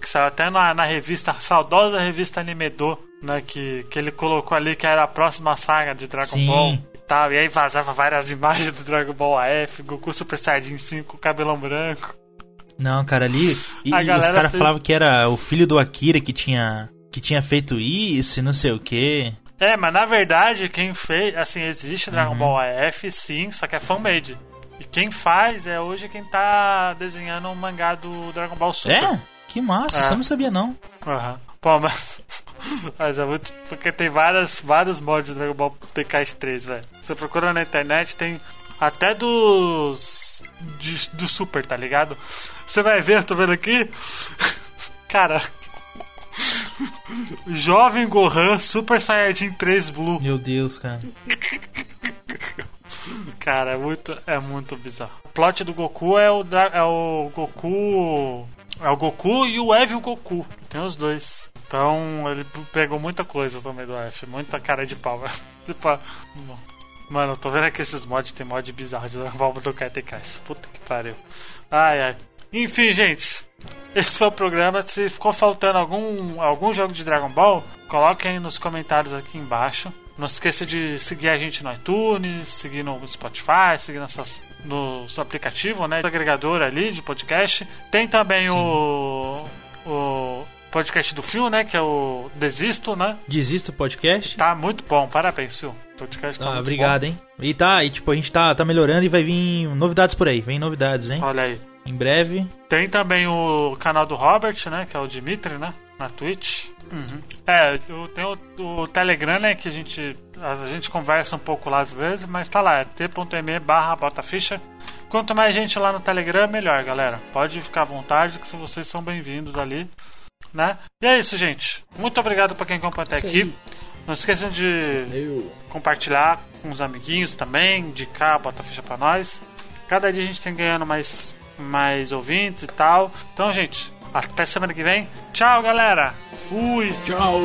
Speaker 3: Que saiu até na, na revista, saudosa revista Animedô, né, que, que ele colocou ali que era a próxima saga de Dragon
Speaker 5: Sim.
Speaker 3: Ball e tal, e aí vazava várias imagens do Dragon Ball AF, Goku Super Saiyajin 5 com cabelão branco.
Speaker 5: Não, cara, ali. E,
Speaker 3: A
Speaker 5: e os caras
Speaker 3: fez-
Speaker 5: falavam que era o filho do Akira que tinha. que tinha feito isso e não sei o que.
Speaker 3: É, mas na verdade, quem fez, assim, existe Dragon
Speaker 5: Uhum.
Speaker 3: Ball AF, sim, só que é fan-made. E quem faz é hoje quem tá desenhando um mangá do Dragon Ball Super.
Speaker 5: É? Que massa,
Speaker 3: É.
Speaker 5: você não sabia não.
Speaker 3: Aham. Pô, mas. Mas é muito. Porque tem várias, vários mods de Dragon Ball Tenkaichi 3, velho. Você procura na internet, tem até dos. de- do Super, tá ligado? Você vai ver, tô vendo aqui. Cara. Jovem Gohan Super Saiyajin 3 Blue.
Speaker 5: Meu Deus, cara.
Speaker 3: Cara, é muito, é muito bizarro. O plot do Goku é o, é o Goku. É o Goku e o Evil Goku. Tem os dois. Então ele pegou muita coisa também do F. Muita cara de pau. tipo, mano, eu tô vendo aqui esses mods. Tem mod bizarro de Dragon Ball do Tenkaichi. Puta que pariu. Ai, ai. Enfim, gente. Esse foi o programa. Se ficou faltando algum, algum jogo de Dragon Ball, coloque aí nos comentários aqui embaixo. Não esqueça de seguir a gente no iTunes, seguir no Spotify, seguir nessas, no seu aplicativo, né? agregador ali de podcast. Tem também o, o podcast do Phil, né? Que é o Desisto, né?
Speaker 5: Desisto podcast.
Speaker 3: Tá muito bom, parabéns, Phil. O podcast tá
Speaker 5: Ah, obrigado,
Speaker 3: bom.
Speaker 5: hein? E tá, e tipo, a gente tá, tá melhorando e vai vir novidades por aí. Vem novidades, hein?
Speaker 3: Olha aí.
Speaker 5: Em breve.
Speaker 3: Tem também o canal do Robert, né? Que é o Dimitri, né? Na Twitch. É, eu tenho o, o Telegram, né? Que a gente, a gente conversa um pouco lá às vezes, mas tá lá, é t.me barra botaficha. Quanto mais gente lá no Telegram, melhor, galera. Pode ficar à vontade, que vocês são bem-vindos ali, né? E é isso, gente. Muito obrigado pra quem acompanha até aqui. Não esqueçam de compartilhar com os amiguinhos também, indicar a Botaficha pra nós. Cada dia a gente tem ganhando mais, mais ouvintes e tal. Então, gente, até semana que vem. Tchau, galera. Fui.
Speaker 5: Tchau.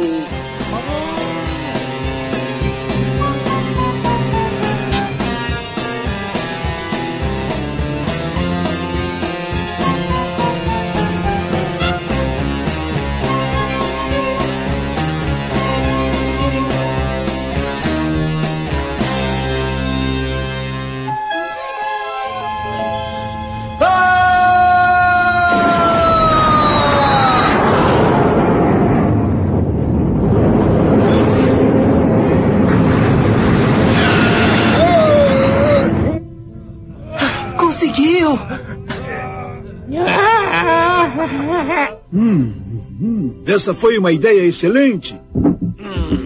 Speaker 9: Hum, hum, essa foi uma ideia excelente.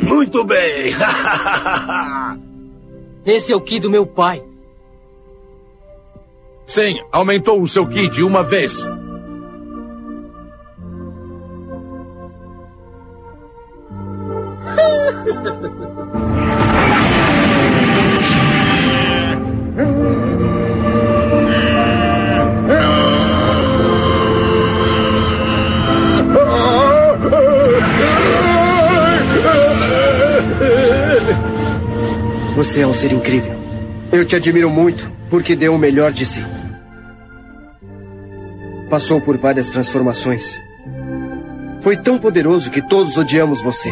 Speaker 1: Muito bem.
Speaker 11: Esse é o Ki do meu pai.
Speaker 13: Sim, aumentou o seu Ki de uma vez.
Speaker 2: Você é um ser incrível. Eu te admiro muito porque deu o melhor de si. Passou por várias transformações. Foi tão poderoso que todos odiamos você.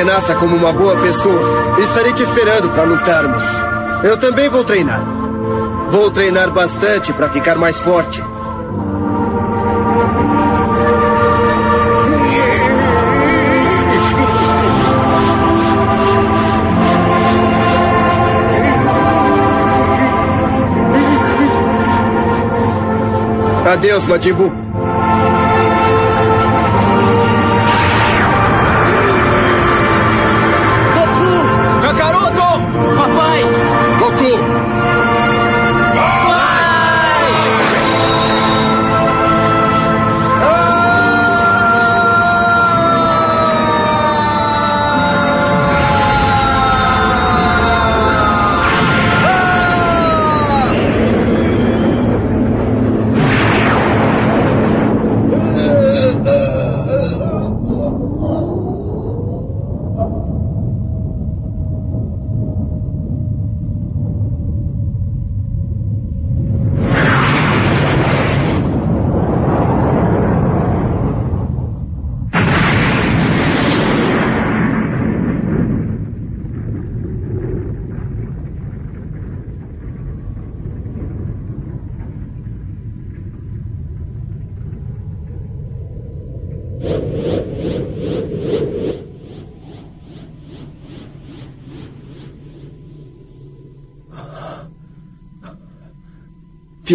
Speaker 2: Renasça como uma boa pessoa. Estarei te esperando para lutarmos. Eu também vou treinar. Vou treinar bastante para ficar mais forte. Adeus, Madibu.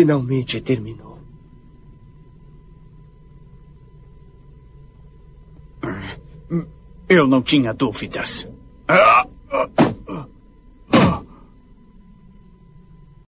Speaker 2: Finalmente terminou.
Speaker 9: Eu não tinha dúvidas. Ah!